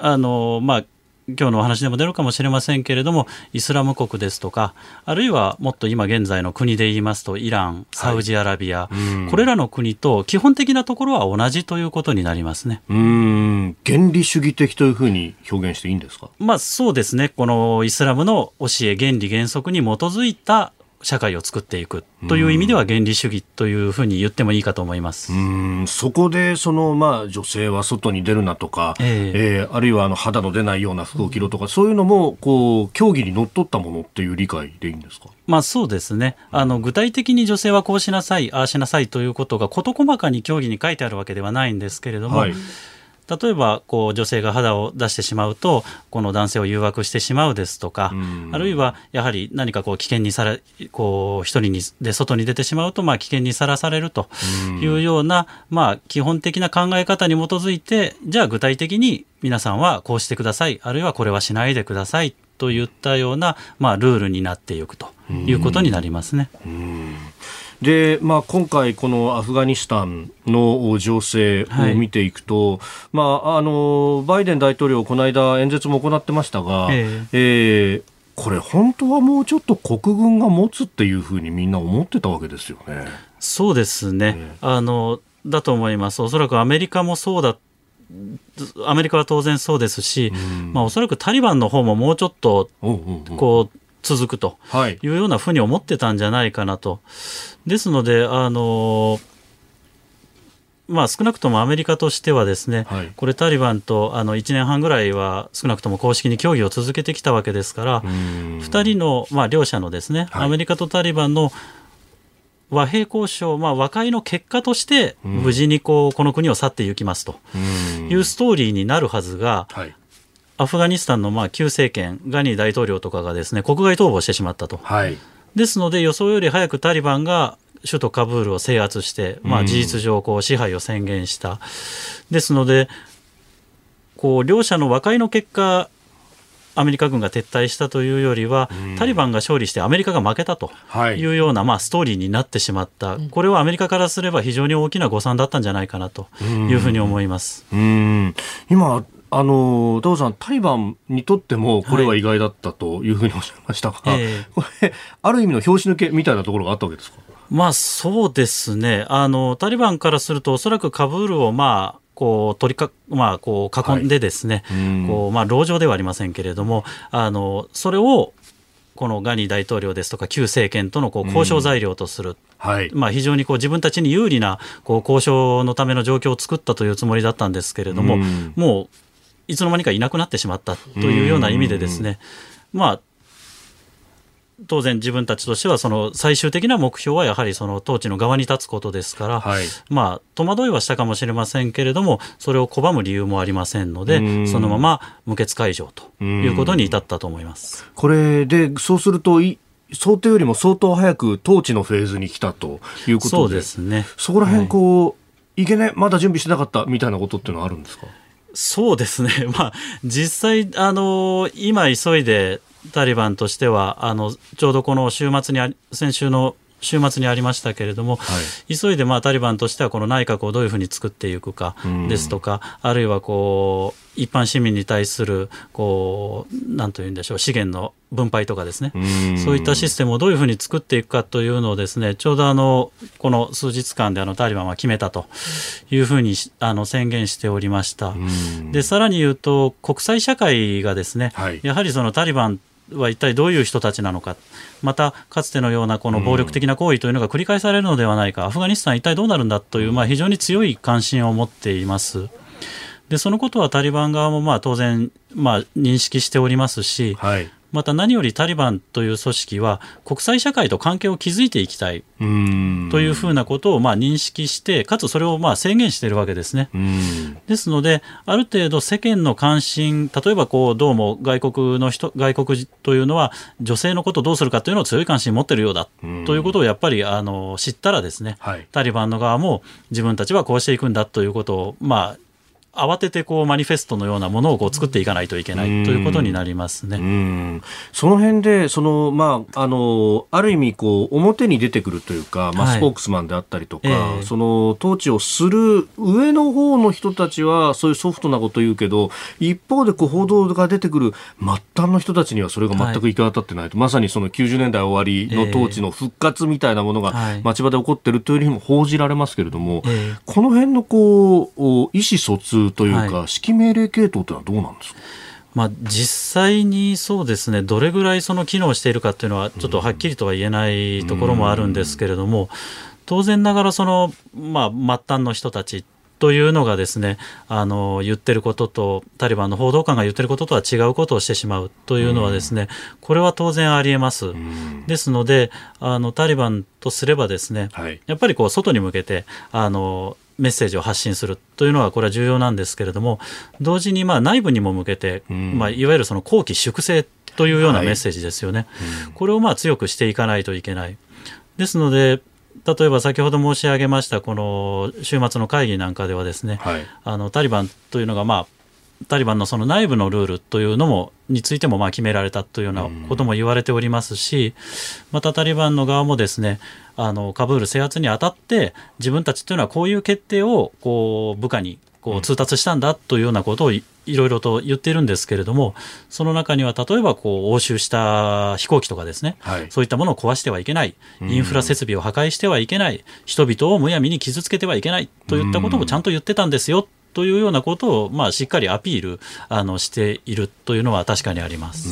あの、まあ、今日のお話でも出るかもしれませんけれどもイスラム国ですとかあるいはもっと今現在の国で言いますとイランサウジアラビア、はい、これらの国と基本的なところは同じということになりますね。うん。原理主義的というふうに表現していいんですか？まあそうですね。このイスラムの教え原理原則に基づいた社会を作っていくという意味では原理主義というふうに言ってもいいかと思います。うん。そこでその、まあ、女性は外に出るなとか、えー、えー、あるいはあの肌の出ないような服を着ろとか、うん、そういうのもこう競技にのっとったものっていう理解でいいんですか？まあそうですね。あの具体的に女性はこうしなさいああしなさいということが事細かに競技に書いてあるわけではないんですけれども、はい例えばこう女性が肌を出してしまうとこの男性を誘惑してしまうですとか、あるいはやはり何かこう危険にされこう一人にで外に出てしまうとまあ危険にさらされるというような、まあ、基本的な考え方に基づいてじゃあ具体的に皆さんはこうしてくださいあるいはこれはしないでくださいといったような、まあ、ルールになっていくということになりますね。で、まあ、今回、このアフガニスタンの情勢を見ていくと、はい、まあ、あのバイデン大統領、この間、演説も行ってましたが、えー、えー、これ、本当はもうちょっと国軍が持つっていうふうにみんな思ってたわけですよね。そうですね、えー、あのだと思います、おそらくアメリカもそうだアメリカは当然そうですし、うん、まあ、おそらくタリバンの方ももうちょっとこう続くとい。うようなふうに思ってたんじゃないかなと。ですので、あのまあ、少なくともアメリカとしてはですね、はい、これタリバンとあの1年半ぐらいは少なくとも公式に協議を続けてきたわけですから2人の、まあ、両者のですね、はい、アメリカとタリバンの和平交渉、まあ、和解の結果として無事にこうこの国を去っていきますというストーリーになるはずが、はい、アフガニスタンのまあ旧政権、ガニー大統領とかがですね国外逃亡してしまったと、はい、ですので予想より早くタリバンが首都カブールを制圧して、まあ、事実上こう支配を宣言した、うん、ですのでこう両者の和解の結果アメリカ軍が撤退したというよりは、うん、タリバンが勝利してアメリカが負けたと。い。うような、はい、まあ、ストーリーになってしまった、これはアメリカからすれば非常に大きな誤算だったんじゃないかなというふうに思います。うん、今あの、田尾さん、タリバンにとっても、これは意外だったというふうにおっしゃいましたが、はい。えー、これ、ある意味の拍子抜けみたいなところがあったわけですか？まあ、そうですね。あの、タリバンからすると、おそらくカブールを、まあ、こう取りか、まあ、こう囲んでですね、はい、こうまあ、籠城ではありませんけれどもあのそれをこのガニ大統領ですとか旧政権とのこう交渉材料とする、うん。はい、まあ、非常にこう自分たちに有利なこう交渉のための状況を作ったというつもりだったんですけれども、うん、もういつの間にかいなくなってしまったというような意味でですね、まあ、当然自分たちとしてはその最終的な目標はやはりその統治の側に立つことですから、はい、まあ戸惑いはしたかもしれませんけれどもそれを拒む理由もありませんのでそのまま無血解除ということに至ったと思います。これでそうすると想定よりも相当早く統治のフェーズに来たということそうですね。そこら辺こう、はい、いけねまだ準備してなかったみたいなことっていうのはあるんですか？そうですね、<laughs> まあ、実際、あの今急いでタリバンとしてはあのちょうどこの週末に先週の週末にありましたけれども、はい、急いでまあタリバンとしてはこの内閣をどういうふうに作っていくかですとか、あるいはこう一般市民に対するこうなんというんでしょう資源の分配とかですね、そういったシステムをどういうふうに作っていくかというのをですねちょうどあのこの数日間であのタリバンは決めたというふうにあの宣言しておりました。でさらに言うと国際社会がですね、はい、やはりそのタリバンは一体どういう人たちなのか、またかつてのようなこの暴力的な行為というのが繰り返されるのではないか、アフガニスタン一体どうなるんだという、まあ、非常に強い関心を持っています。でそのことはタリバン側もまあ当然まあ認識しておりますし、はい、また何よりタリバンという組織は国際社会と関係を築いていきたいというふうなことをまあ認識してかつそれをまあ制限しているわけですね。ですのである程度世間の関心例えばこうどうも外国の人外国というのは女性のことをどうするかというのを強い関心を持っているようだということをやっぱりあの知ったらですね、はい、タリバンの側も自分たちはこうしていくんだということをまあ慌ててこうマニフェストのようなものをこう作っていかないといけないということになりますね。その辺でその、まあ、あのある意味こう表に出てくるというか、まあ、スポークスマンであったりとか、はいえ。ー、その統治をする上の方の人たちはそういうソフトなこと言うけど一方でこう報道が出てくる末端の人たちにはそれが全く行き渡ってないと、はい、まさにその90年代終わりの統治の復活みたいなものが町場で起こってるというよりも報じられますけれども、えー、この辺のこう意思疎通というか、はい、指揮命令系統というのはどうなんですか？まあ、実際にそうですね、どれぐらいその機能しているかというのは、ちょっとはっきりとは言えないところもあるんですけれども、当然ながらその、まあ、末端の人たちというのがですねあの言ってることとタリバンの報道官が言ってることとは違うことをしてしまうというのはですね、これは当然ありえます。ですのであのタリバンとすればですね、はい、やっぱりこう外に向けてあのメッセージを発信するというのはこれは重要なんですけれども同時にまあ内部にも向けて、まあ、いわゆるその後期粛清というようなメッセージですよね、はい、これをまあ強くしていかないといけない。ですので例えば先ほど申し上げましたこの週末の会議なんかではですね、はい、あのタリバンというのがまあタリバンのその内部のルールというのもについてもまあ決められたというようなことも言われておりますし、またタリバンの側もですねあのカブール制圧にあたって自分たちというのはこういう決定をこう部下にこう通達したんだというようなことをいろいろと言っているんですけれども、その中には例えばこう押収した飛行機とかですね、はい、そういったものを壊してはいけない、インフラ設備を破壊してはいけない、人々をむやみに傷つけてはいけないといったこともちゃんと言ってたんですよというようなことを、まあ、しっかりアピールあのしているというのは確かにあります。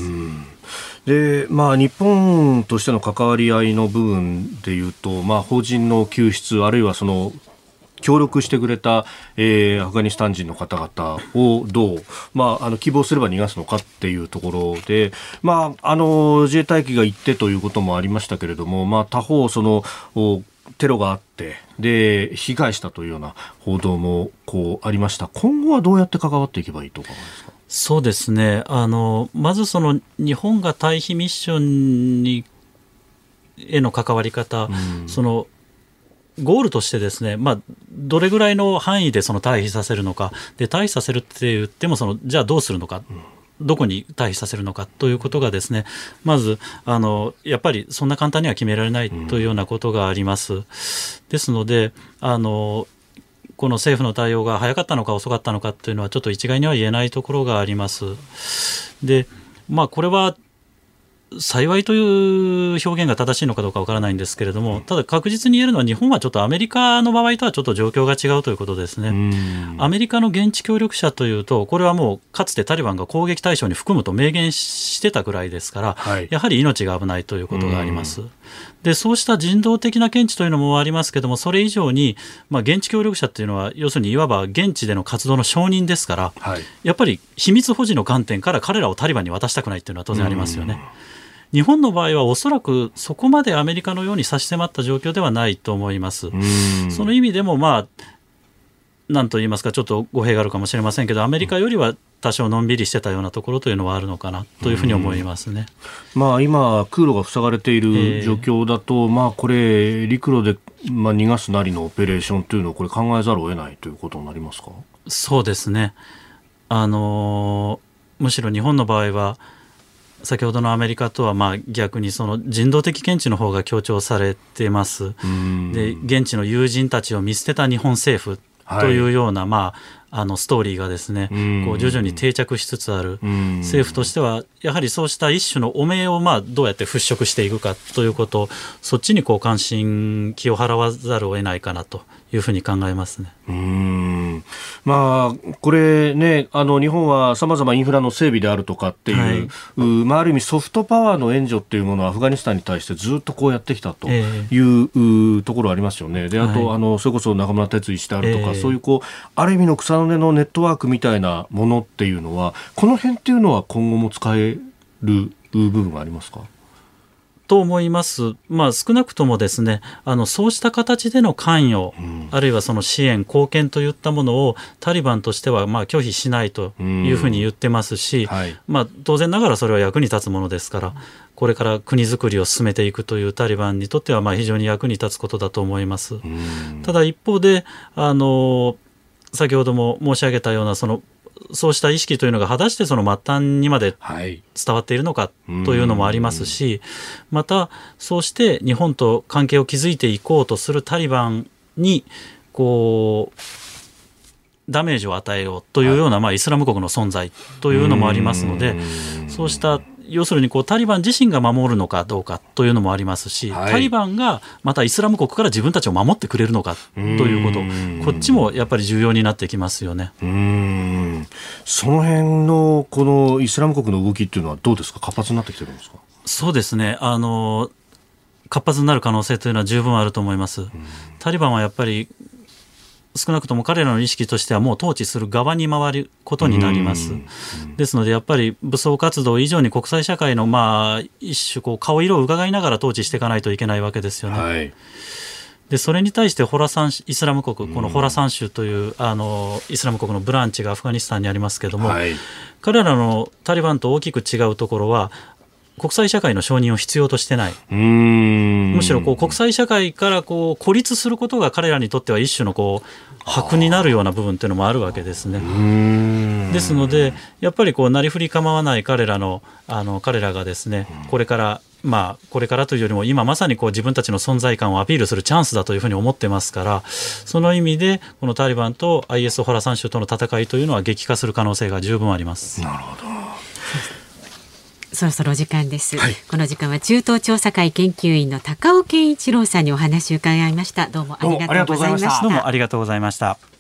でまあ、日本としての関わり合いの部分でいうと、まあ、法人の救出あるいはその協力してくれた、えー、アフガニスタン人の方々をどう、まあ、あの希望すれば逃がすのかっていうところで、まあ、あの自衛隊機が行ってということもありましたけれども、まあ、他方そのテロがあってで被害したというような報道もこうありました。今後はどうやって関わっていけばいいと思いますか？そうですね。あのまずその日本が退避ミッションにへの関わり方、うん、そのゴールとしてですね、まあ、どれぐらいの範囲でその退避させるのか、で退避させるって言ってもその、じゃあどうするのか、どこに退避させるのかということがですね、まずあのやっぱりそんな簡単には決められないというようなことがあります。ですのであのこの政府の対応が早かったのか遅かったのかというのはちょっと一概には言えないところがあります。でまあ、これは幸いという表現が正しいのかどうかわからないんですけれども、ただ確実に言えるのは、日本はちょっとアメリカの場合とはちょっと状況が違うということですね。アメリカの現地協力者というと、これはもうかつてタリバンが攻撃対象に含むと明言してたぐらいですから、はい、やはり命が危ないということがあります。でそうした人道的な見地というのもありますけどもそれ以上に、まあ、現地協力者というのは要するにいわば現地での活動の承認ですから、はい、やっぱり秘密保持の観点から彼らをタリバンに渡したくないというのは当然ありますよね。日本の場合はおそらくそこまでアメリカのように差し迫った状況ではないと思います。その意味でもまあなんと言いますか、ちょっと語弊があるかもしれませんけど、アメリカよりは多少のんびりしてたようなところというのはあるのかなというふうに思いますね、まあ、今、空路が塞がれている状況だと、えー、まあ、これ、陸路で、まあ、逃がすなりのオペレーションというのをこれ考えざるを得ないということになりますか？そうですね。あのむしろ日本の場合は先ほどのアメリカとはまあ逆にその人道的見地の方が強調されてます。で現地の友人たちを見捨てた日本政府というような、はい、まあ、あのストーリーがですね、こう徐々に定着しつつある、政府としてはやはりそうした一種の汚名をまあどうやって払拭していくかということそっちにこう関心気を払わざるを得ないかなというふうに考えますね。うんまあ、これね、あの日本はさまざまインフラの整備であるとかっていう、はい、まあ、ある意味ソフトパワーの援助っていうものをアフガニスタンに対してずっとこうやってきたという、えー、ところありますよね。で、あと、はい、あのそれこそ中村哲一であるとか、えー、そういうこうある意味の草の根のネットワークみたいなものっていうのは、この辺っていうのは今後も使える部分がありますか？と思います、まあ、少なくともですねあのそうした形での関与、うん、あるいはその支援、貢献といったものをタリバンとしてはまあ拒否しないというふうに言ってますし、うんはい、まあ、当然ながらそれは役に立つものですから、これから国づくりを進めていくというタリバンにとってはまあ非常に役に立つことだと思います。うん、ただ一方であの先ほども申し上げたようなそのそうした意識というのが果たしてその末端にまで伝わっているのかというのもありますし、またそうして日本と関係を築いていこうとするタリバンにこうダメージを与えようというような、まあ、イスラム国の存在というのもありますのでそうした要するにこうタリバン自身が守るのかどうかというのもありますし、はい、タリバンがまたイスラム国から自分たちを守ってくれるのかということこっちもやっぱり重要になってきますよね。その辺のこのイスラム国の動きっていうのはどうですか？活発になってきてるんですか？そうですね。あの活発になる可能性というのは十分あると思います。タリバンはやっぱり少なくとも彼らの意識としてはもう統治する側に回ることになります。ですのでやっぱり武装活動以上に国際社会のまあ一種こう顔色を伺いながら統治していかないといけないわけですよね。はいでそれに対してホラサンイスラム国このホラサン州というあのイスラム国のブランチがアフガニスタンにありますけれども、はい、彼らのタリバンと大きく違うところは国際社会の承認を必要としてないむしろこう国際社会からこう孤立することが彼らにとっては一種のこう箔になるような部分っていうのもあるわけですね。ですのでやっぱりこうなりふり構わない彼らのあの彼らがですねこれからまあ、これからというよりも今まさにこう自分たちの存在感をアピールするチャンスだというふうに思ってますからその意味でこのタリバンと IS ホラサン州との戦いというのは激化する可能性が十分あります。なるほどそろそろお時間です、はい、この時間は中東調査会研究員の高尾健一郎さんにお話を伺いました。どうもありがとうございました。どうもありがとうございました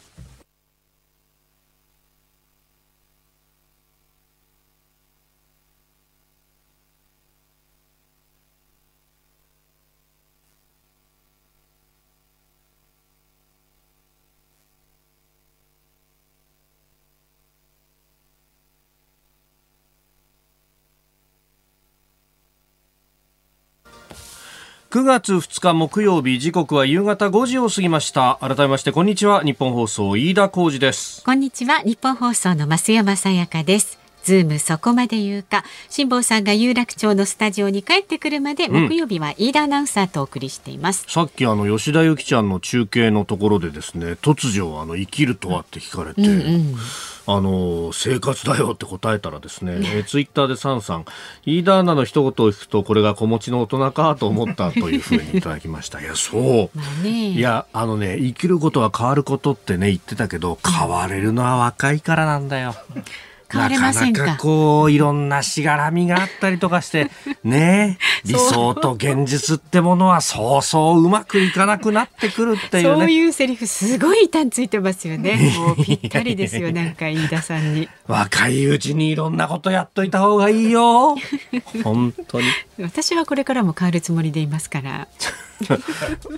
9月2日木曜日時刻は夕方5時を過ぎました。改めましてこんにちは。日本放送飯田浩二です。こんにちは。日本放送の増山さやかです。ズームそこまで言うか辛坊さんが有楽町のスタジオに帰ってくるまで、木曜日は飯田アナウンサーとお送りしていますさっきあの吉田由紀ちゃんの中継のところでですね突如あの生きるとはって聞かれて、うんうんあの生活だよって答えたらですね、えツイッターでサンさん、飯田アナの一言を聞くと、これが子持ちの大人かと思ったというふうにいただきました。いや、そう。ね、いや、あのね、生きることは変わることってね、言ってたけど、変われるのは若いからなんだよ。変われませんか？なかなかこういろんなしがらみがあったりとかして <laughs> ね理想と現実ってものはそうそううまくいかなくなってくるっていうね。そういうセリフすごい単ついてますよね。<laughs> もうぴったりですよなんか飯田さんに。<laughs> 若いうちにいろんなことやっといた方がいいよ。本当に私はこれからも変わるつもりでいますから。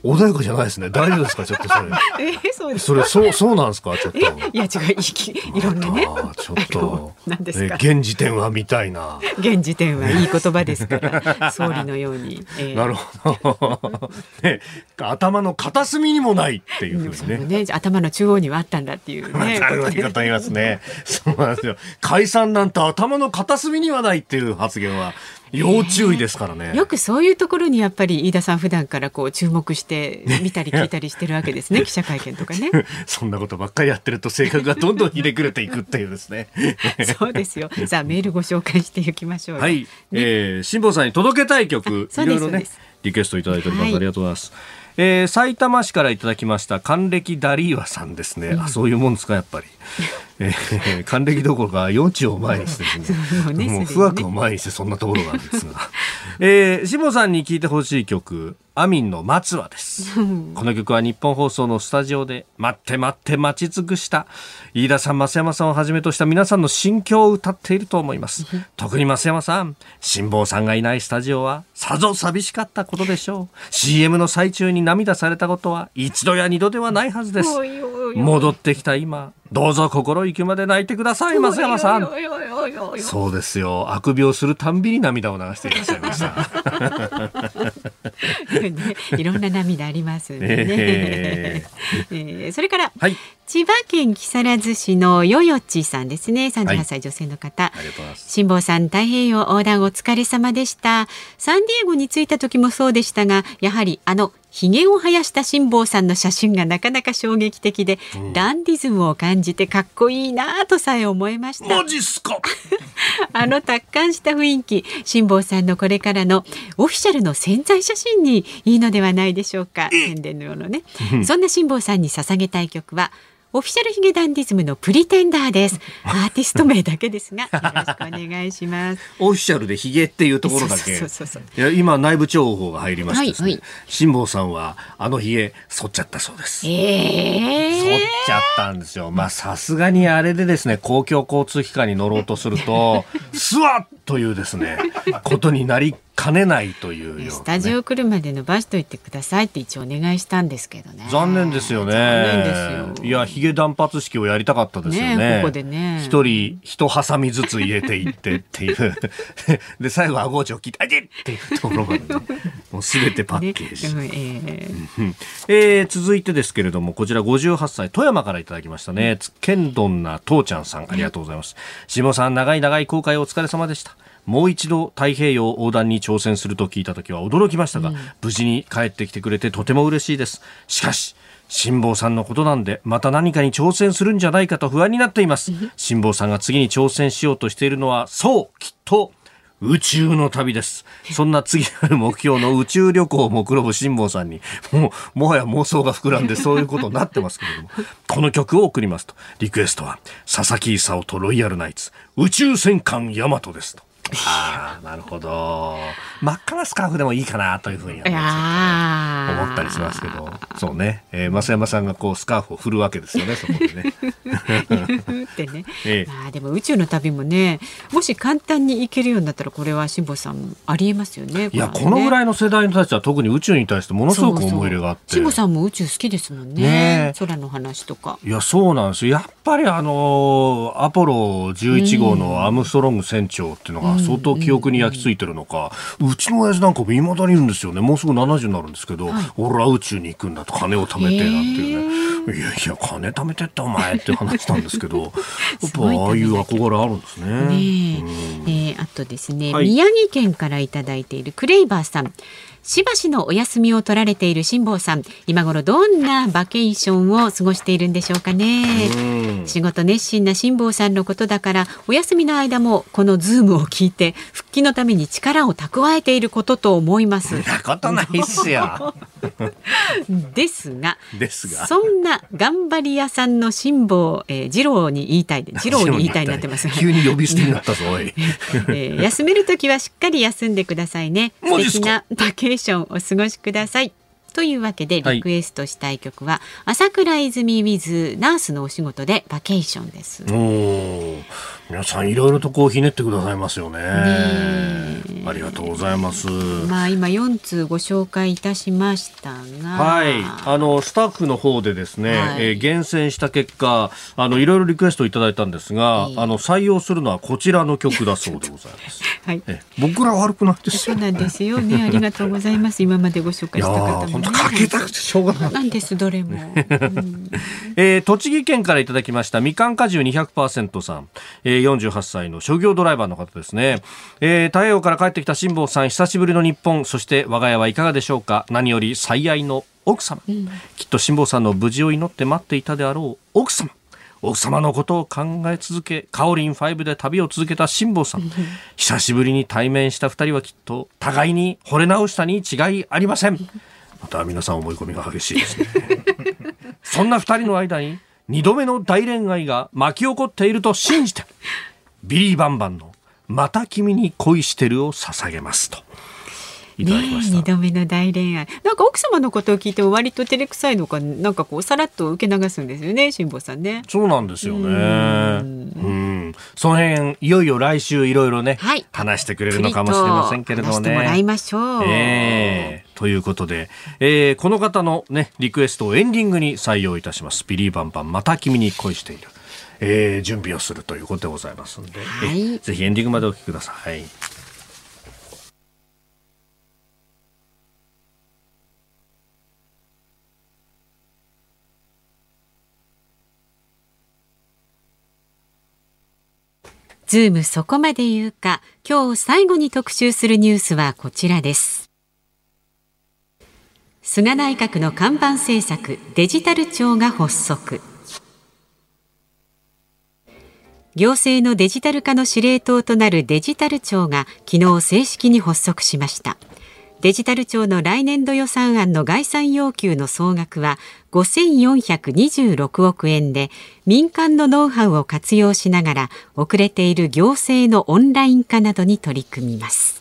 穏やかじゃないですね。大丈夫ですか？ちょっとそれ。<laughs> えー、そうですそれそうそうなんですか？ちょっと。いや違う。いきいろんなね。ちょっと。何ですか？え現時点は見たいな。現時点はいい言葉ですから。総理のように、えー。なるほど、ね、頭の片隅にもないっていうふうにね。ね。頭の中央にはあったんだっていうね。なるほど言いますね。そうなんですよ。解散なんて頭の片隅にはないっていう発言は要注意ですからね。よくそういうところにやっぱり飯田さん普段からこう注目して見たり聞いたりしてるわけですね。記者会見とかね。<laughs> そんなことばっかりやってると性格がどんどんひねくれていくっていうですね。そうですよ。さあメールご紹介していきましょうよ。はい、えー、辛坊さんに届けたい曲、いろいろねリクエストいただいております。はい。ありがとうございます。えー、埼玉市からいただきました還暦ダリーワさんですね、あそういうもんですかやっぱり、えー、還暦どころか幼稚を前にしてですね。もうね。もう不惑を前にしてそんなところがあるんですが、えー、志保さんに聴いてほしい曲アミンの松はです。この曲は日本放送のスタジオで待って待って待ち尽くした飯田さん、増山さんをはじめとした皆さんの心境を歌っていると思います。特に増山さん、辛坊さんがいないスタジオはさぞ寂しかったことでしょう。CM の最中に涙されたことは一度や二度ではないはずです。戻ってきた今、どうぞ心行くまで泣いてください、増山さん。そうですよ。あくびをするたんびに涙を流していらっしゃいました。<laughs> ね、いろんな涙ありますんでね。え <laughs> えーそれから、はい。千葉県木更津市のよよちさんですね。38歳女性の方。辛坊さん太平洋横断お疲れ様でしたサンディエゴに着いた時もそうでしたがやはりあのひげを生やした辛坊さんの写真がなかなか衝撃的で、ダンディズムを感じてかっこいいなぁとさえ思いました。<laughs> あの達観した雰囲気辛坊さんのこれからのオフィシャルの潜在写真にいいのではないでしょうか。宣伝のようなね。<laughs> そんな辛坊さんに捧げたい曲はオフィシャルヒゲダンディズムのプリテンダーですアーティスト名だけですが <laughs> よろしくお願いしますオフィシャルでヒゲっていうところだけ。そうそうそういや今内部情報が入りましてですね、はいはい辛坊さんはあのヒゲ剃っちゃったそうです。ええ剃っちゃったんですよ。まあさすがにあれでですね公共交通機関に乗ろうとすると <laughs> スワッというですねことになりかねないというようなねスタジオ来るまで伸ばしといてくださいって一応お願いしたんですけどね残念ですよね。残念ですよいや、ヒゲ断髪式をやりたかったですよね。ねここでね一人、一ハサミずつ入れていってっていう。<laughs> で、最後、顎を切って、あげっていうところまで、ね、<laughs> もうすべてパッケージ。ねうんええうんえー続いてですけれども、こちら58歳、富山からいただきましたね。つけんどんな父ちゃんさん、ありがとうございます。下さん、長い長い航海お疲れ様でした。もう一度太平洋横断に挑戦すると聞いた時は驚きましたが、無事に帰ってきてくれてとても嬉しいです。しかし、辛坊さんのことなんで、また何かに挑戦するんじゃないかと不安になっています。辛坊さんが次に挑戦しようとしているのは、そう、きっと、宇宙の旅です。そんな次なる目標の宇宙旅行を目論む辛坊さんに、もう、もはや妄想が膨らんでそういうことになってますけれども、<laughs> この曲を送りますと、リクエストは、佐々木勲とロイヤルナイツ、宇宙戦艦ヤマトですと。ああ、なるほど。真っ赤なスカーフでもいいかなというふうに思ったりしますけど、そうね、えー、増山さんがこうスカーフを振るわけですよね、そこでね。<laughs> ってね、<laughs> ええ。まあでも宇宙の旅もねもし簡単に行けるようになったらこれは辛坊さんありえますよねいや、このぐらいいの世代の人たちは特に宇宙に対してものすごく思い入れがあって。辛坊さんも宇宙好きですもんね。ねえ。空の話とか。いや、そうなんですよ。やっぱりあのーアポロ11号のアームストロング船長っていうのが相当記憶に焼き付いてるのか、うちの親父なんかも未だにいるんですよね。もうすぐ70になるんですけど、俺は宇宙に行くんだと金を貯めてなんていうね。いやいや、金貯めてってお前って話したんですけど、<laughs> やっぱああいう憧れあるんですね。ねええーあとですね、はい。宮城県からいただいているクレイバーさん。しばしのお休みを取られている辛坊さん。今頃どんなバケーションを過ごしているんでしょうかね。仕事熱心な辛坊さんのことだからお休みの間もこのズームを聞いて復帰のために力を蓄えていることと思います。なことないっすよ <laughs> ですがですが。そんな頑張り屋さんの辛坊、えー、治郎に言いたいで <laughs> 治郎に言いたい。になってます。急に呼び捨てになったぞおい、<laughs> えー、休める時はしっかり休んでくださいね。素敵なバケーションお過ごしください。というわけでリクエストしたい曲は、はい、朝倉泉 with ナースのお仕事でバケーションです。皆さんいろいろとこうひねってくださいますよね。ありがとうございます。まあ今四通ご紹介いたしましたが、はい、あのスタッフの方でですね、はい、えー、厳選した結果、あのいろいろリクエストいただいたんですが、えー、あの採用するのはこちらの曲だそうでございます。<laughs> はい、え僕ら悪くないですそうなんですよね。ありがとうございます。今までご紹介した方も、ね、かけたくてしょうがない。なんですどれも。<laughs> うん、えー、栃木県からいただきましたみかん果汁200%さん。えー48歳の商業ドライバーの方ですね、えー、太平洋から帰ってきた辛坊さん久しぶりの日本。そして我が家はいかがでしょうか？何より最愛の奥様、うん、きっと辛坊さんの無事を祈って待っていたであろう奥様。奥様のことを考え続け、カオリン5で旅を続けた辛坊さん。久しぶりに対面した二人はきっと互いに惚れ直したに違いありません。また皆さん思い込みが激しいですね。<laughs> そんな二人の間に二度目の大恋愛が巻き起こっていると信じて、ビリー・バンバンの「また君に恋してる」を捧げますと。いただきました、ね、度目の大恋愛。なんか奥様のことを聞いても割と照れくさいのかなんかこうさらっと受け流すんですよね辛坊さんね。そうなんですよね。うん。その辺いよいよ来週いろいろね、はい、話してくれるのかもしれませんけれどもね。もらいましょう、えー、ということで、えー、この方のねリクエストをエンディングに採用いたしますビリーバンバンまた君に恋しているえー、準備をするということでございますので、はい、ぜひエンディングまでお聞きください。ズームそこまで言うか、今日最後に特集するニュースはこちらです。菅内閣の看板政策デジタル庁が発足。行政のデジタル化の司令塔となるデジタル庁が昨日正式に発足しましたデジタル庁の来年度予算案の概算要求の総額は5426億円で民間のノウハウを活用しながら遅れている行政のオンライン化などに取り組みます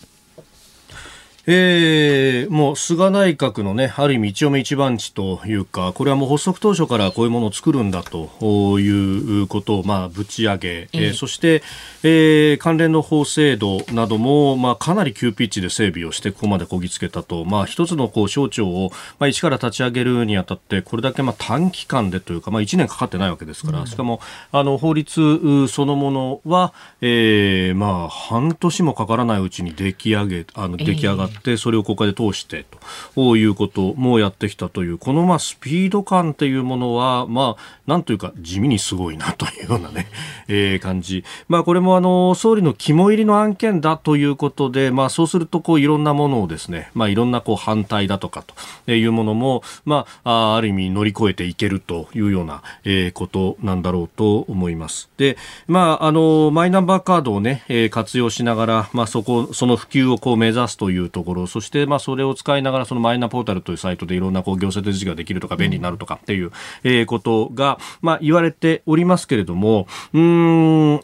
えー、もう菅内閣のね、ある意味一応目一番地というか、これはもう発足当初からこういうものを作るんだということを、まあ、ぶち上げ、えー、そして、えー、関連の法制度なども、まあ、かなり急ピッチで整備をして、ここまでこぎつけたと、まあ、一つのこう省庁を、まあ、一から立ち上げるにあたって、これだけまあ短期間でというか、まあ、1年かかってないわけですから、うん、しかも、あの、法律そのものは、えー、まあ、半年もかからないうちに出来上げ、あの、出来上がって、ってそれを国会で通してということもやってきたというこのまあスピード感というものはまあなんというか地味にすごいなというようなね、<laughs> えー、感じ。まあこれもあの総理の肝入りの案件だということで、まあそうするとこういろんなものをですね、まあいろんなこう反対だとかというものも、まあある意味乗り越えていけるというような、えー、ことなんだろうと思います。で、まああのマイナンバーカードをね、えー、活用しながら、まあそこ、その普及をこう目指すというところ、そしてまあそれを使いながらそのマイナポータルというサイトでいろんなこう行政手続きができるとか便利になるとかっていう、えー、ことが、まあ、言われておりますけれども、うん、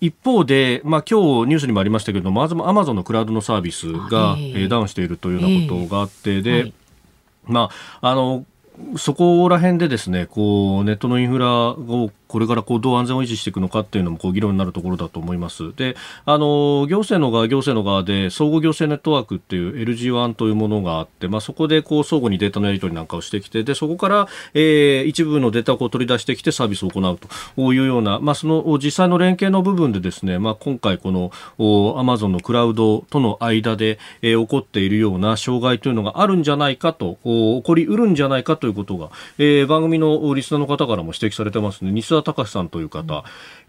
一方で、まあ、今日ニュースにもありましたけれども、アマゾンのクラウドのサービスが、えー、ダウンしているというようなことがあって、で、はい、まあ、あの、そこら辺でですね、こう、ネットのインフラをこれからこうどう安全を維持していくのかっていうのもこう議論になるところだと思います。で、あの行政の側行政の側で総合行政ネットワークっていう LG1 というものがあって、まあそこでこう相互にデータのやり取りなんかをしてきて、でそこから、えー、一部のデータをこう取り出してきてサービスを行うというような、まあその実際の連携の部分でですね、まあ今回このアマゾンのクラウドとの間で、えー、起こっているような障害というのがあるんじゃないかと、起こりうるんじゃないかということが、えー、番組のリスナーの方からも指摘されてますので、西田田隆さんという方、うん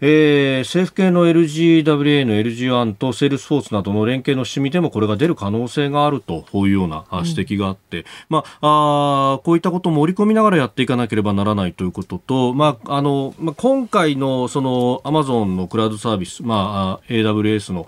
えー、政府系の LGWAN の LG1 とセールスフォースなどの連携の仕組みでもこれが出る可能性があるというような指摘があって、うん、まあ、あこういったことも織り込みながらやっていかなければならないということと、まあ、あの、まあ、今回のそのアマゾンのクラウドサービス、まあ、AWS の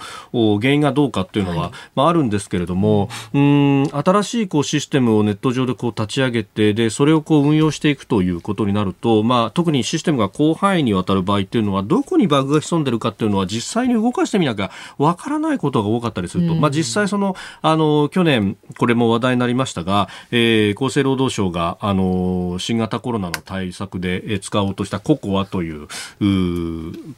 原因がどうかっていうのは、はい、まあ、あるんですけれども、うん、新しいこうシステムをネット上でこう立ち上げて、で、それをこう運用していくということになると、まあ、特にシステムが広範囲にわたる場合っていうのは、どこにバグが潜んでるかっていうのは実際に動かしてみなきゃわからないことが多かったりすると、まあ、実際そのあの去年これも話題になりましたが、えー、厚生労働省があの新型コロナの対策で使おうとしたココアという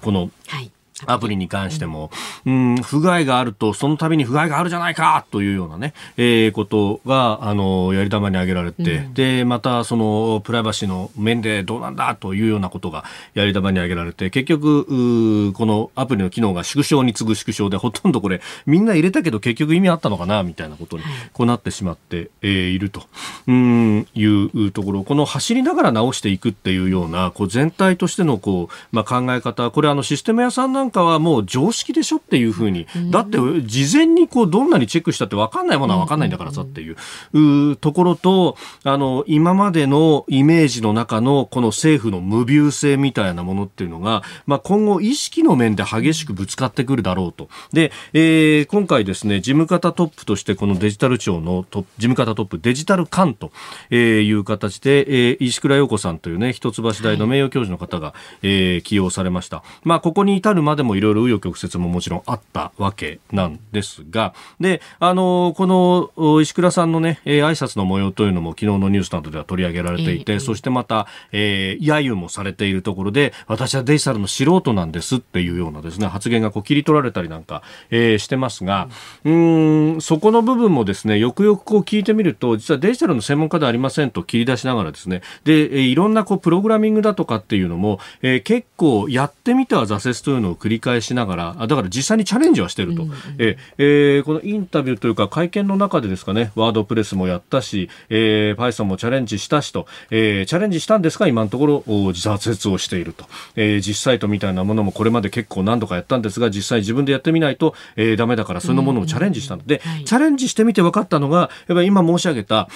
この、はいアプリに関しても、うん、不具合があると、その度に不具合があるじゃないかというようなね、えー、ことが、あの、やり玉に挙げられて、うん、で、また、その、プライバシーの面でどうなんだというようなことがやり玉に挙げられて、結局、このアプリの機能が縮小に次ぐ縮小で、ほとんどこれ、みんな入れたけど結局意味あったのかな、みたいなことに、こうなってしまって、えー、いると、うん、いうところ、この走りながら直していくっていうような、こう、全体としての、こう、まあ、考え方、これ、あの、システム屋さんなんかはもう常識でしょっていうふうに、だって事前にこうどんなにチェックしたって分かんないものは分かんないんだからさっていうところと、あの、今までのイメージの中のこの政府の無病性みたいなものっていうのが、まあ、今後意識の面で激しくぶつかってくるだろうと。で、えー、今回ですね、事務方トップとしてこのデジタル庁のト事務方トップデジタル官という形で、えー、石倉陽子さんというね、一橋大の名誉教授の方が、えー、起用されました。まあ、ここに至るまでもいろいろ紆余曲折ももちろんあったわけなんですが、で、あの、この石倉さんのね、えー、挨拶の模様というのも昨日のニュースなどでは取り上げられていて、えー、そしてまた、えー、揶揄もされているところで、私はデジタルの素人なんですっていうようなですね、発言がこう切り取られたりなんか、えー、してますが、うん、そこの部分もですね、よくよくこう聞いてみると、実はデジタルの専門家ではありませんと切り出しながらですね、で、いろんなこうプログラミングだとかっていうのも、えー、結構やってみては挫折というのを繰り返しながら、だから実際にチャレンジはしてると。うんうん、ええー、このインタビューというか会見の中でですかね、ワードプレスもやったし、えー、Python もチャレンジしたしと、えー、チャレンジしたんですが、今のところ挫折をしていると。えー、実サイトみたいなものもこれまで結構何度かやったんですが、実際自分でやってみないと、えー、ダメだから、そのものをチャレンジしたの。で、はい、チャレンジしてみて分かったのが、やっぱり今申し上げた、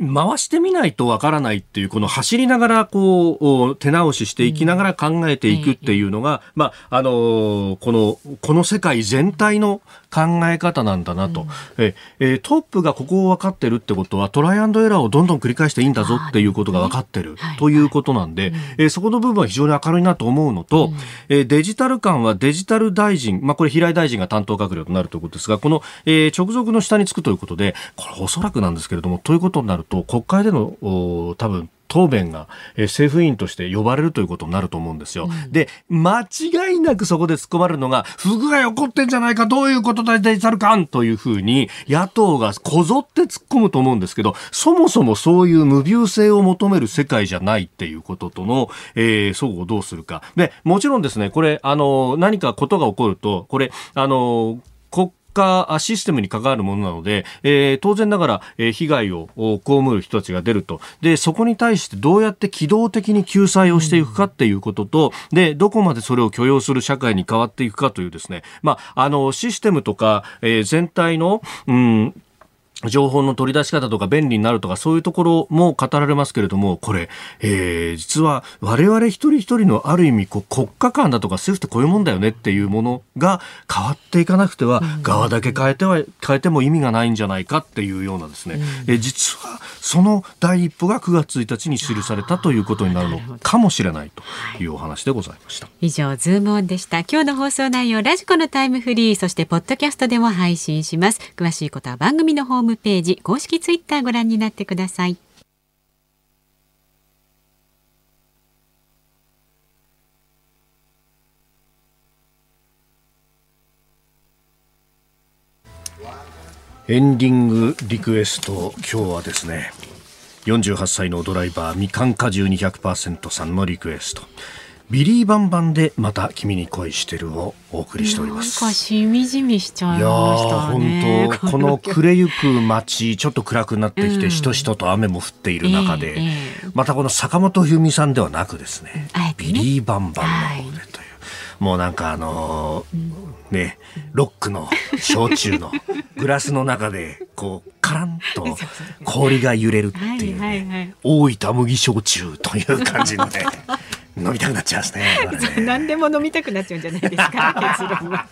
回してみないとわからないっていう、この走りながらこう、手直ししていきながら考えていくっていうのが、まあ、あのこの、この世界全体の考え方なんだなと。ええトップがここを分かってるってことは、トライアンドエラーをどんどん繰り返していいんだぞっていうことが分かってるということなんで、えそこの部分は非常に明るいなと思うのと、えデジタル官はデジタル大臣、まあ、これ平井大臣が担当閣僚となるということですが、この、え直属の下につくということで、これおそらくなんですけれども、ということになると国会での多分答弁が、えー、政府委員として呼ばれるということになると思うんですよ。うん、で、間違いなくそこで突っ込まれるのが、不具合起こってんじゃないか、どういうことだデジタル官というふうに、野党がこぞって突っ込むと思うんですけど、そもそもそういう無病性を求める世界じゃないっていうこととの、えー、相互をどうするか。で、もちろんですね、これ、あの、何かことが起こると、これ、あの、国化システムに関わるものなので、えー、当然ながら、えー、被害を被る人たちが出ると。で、そこに対してどうやって機動的に救済をしていくかっていうことと、で、どこまでそれを許容する社会に変わっていくかというですね、まあ、あの、システムとか、えー、全体の、うん、情報の取り出し方とか便利になるとかそういうところも語られますけれどもこれ、えー、実は我々一人一人のある意味こう国家間だとか政府ってこういうもんだよねっていうものが変わっていかなくては、側だけ変えては変えても意味がないんじゃないかっていうようなですね、えー、実はその第一歩が9月1日に記されたということになるのかもしれないというお話でございました。以上ズームオンでした。今日の放送内容ラジコのタイムフリーそしてポッドキャストでも配信します。詳しいことは番組のホームページ公式ツイッターご覧になってください。エンディングリクエスト今日はですね48歳のドライバーみかん果汁200%さんのリクエストビリーバンバンでまた君に恋してるをお送りしております。なんかしみじみしちゃいましたね。ー本当この暮れゆく街ちょっと暗くなってきて、しとしとと雨も降っている中で、ええええ。またこの坂本冬美さんではなくですねね。ビリー・バンバンの方でという、もうなんかあのーねロックの焼酎のグラスの中でこうカランと氷が揺れるっていう、ねはいはいはい。大分麦焼酎という感じのね飲みたくなっちゃいますね。<laughs> ね何でも飲みたくなっちゃうんじゃないですか <laughs> 結論は。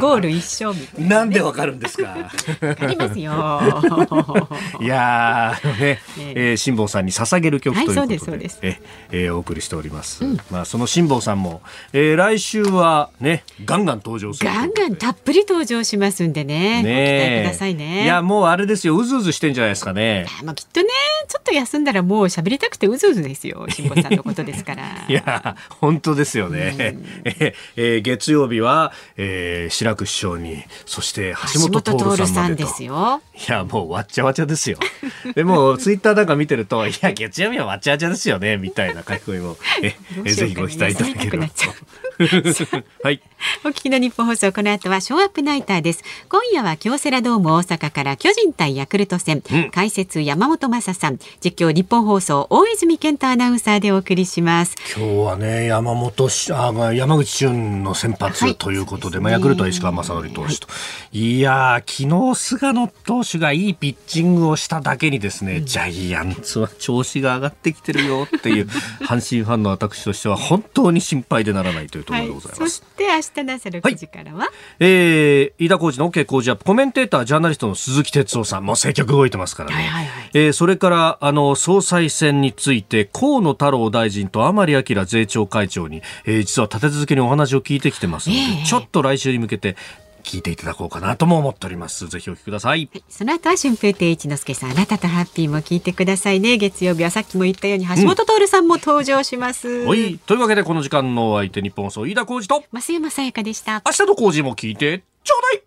ゴール一緒みたいなんでわかるんですか？なありますよ。<laughs> いやーあのね、ええ。ー辛坊さんに捧げる曲ということで,、はいそうですそうええーお送りしております、まあその辛坊さんも、えー来週はねガンガン登場するガンガンたっぷり登場しますんでね。ご期待くださいね。いやもうあれですよ。うずうずしてんじゃないですかね。まあきっとねちょっと休んだらもう喋りたくてうずうずですよ辛坊さんのことですから。いや <laughs> 本当ですよね、え <laughs> えー月曜日は、えー、志らく師匠にそして橋本徹徹さんまでと。すよ。いや、もうわっちゃわちゃですよ。でも、<laughs> ツイッターなんか見てると、いや、月曜日はわっちゃわちゃですよね、みたいな書き込みも、え、えぜひご期待いただければと。はい。お聞きの日本放送この後はショーアップナイターです。今夜は京セラドーム大阪から巨人対ヤクルト戦、うん。解説山本昌さん。実況日本放送大泉健太アナウンサーでお送りします。今日はね、山本し、あ、まあ、山口俊の先はい。発ということで、まあ、そうですねヤクルトは石川正則投手と。い、やー、昨日菅野投手がいいピッチングをしただけにですね、ジャイアンツは調子が上がってきてるよっていう、<laughs> 阪神ファンの私としては本当に心配でならないというところでございます。そして明日の朝6時からは、えー、飯田浩二の OK 工事アップコメンテータージャーナリストの鈴木哲夫さんも積極動いてますからね、はいはいはい。えーそれからあの総裁選について河野太郎大臣と甘利明税調会長に、えー実は立て続けにお話を聞いてきてますので、ええ。ちょっと来週に向けて聞いていただこうかなとも思っております。ぜひお聞きください。はい。その後は春風亭一之輔さんあなたとハッピーも聞いてくださいね。月曜日はさっきも言ったように橋本徹さんも登場します、おい。というわけでこの時間のお相手日本放送飯田浩二と増山さやかでした。明日の浩二も聞いてちょうだい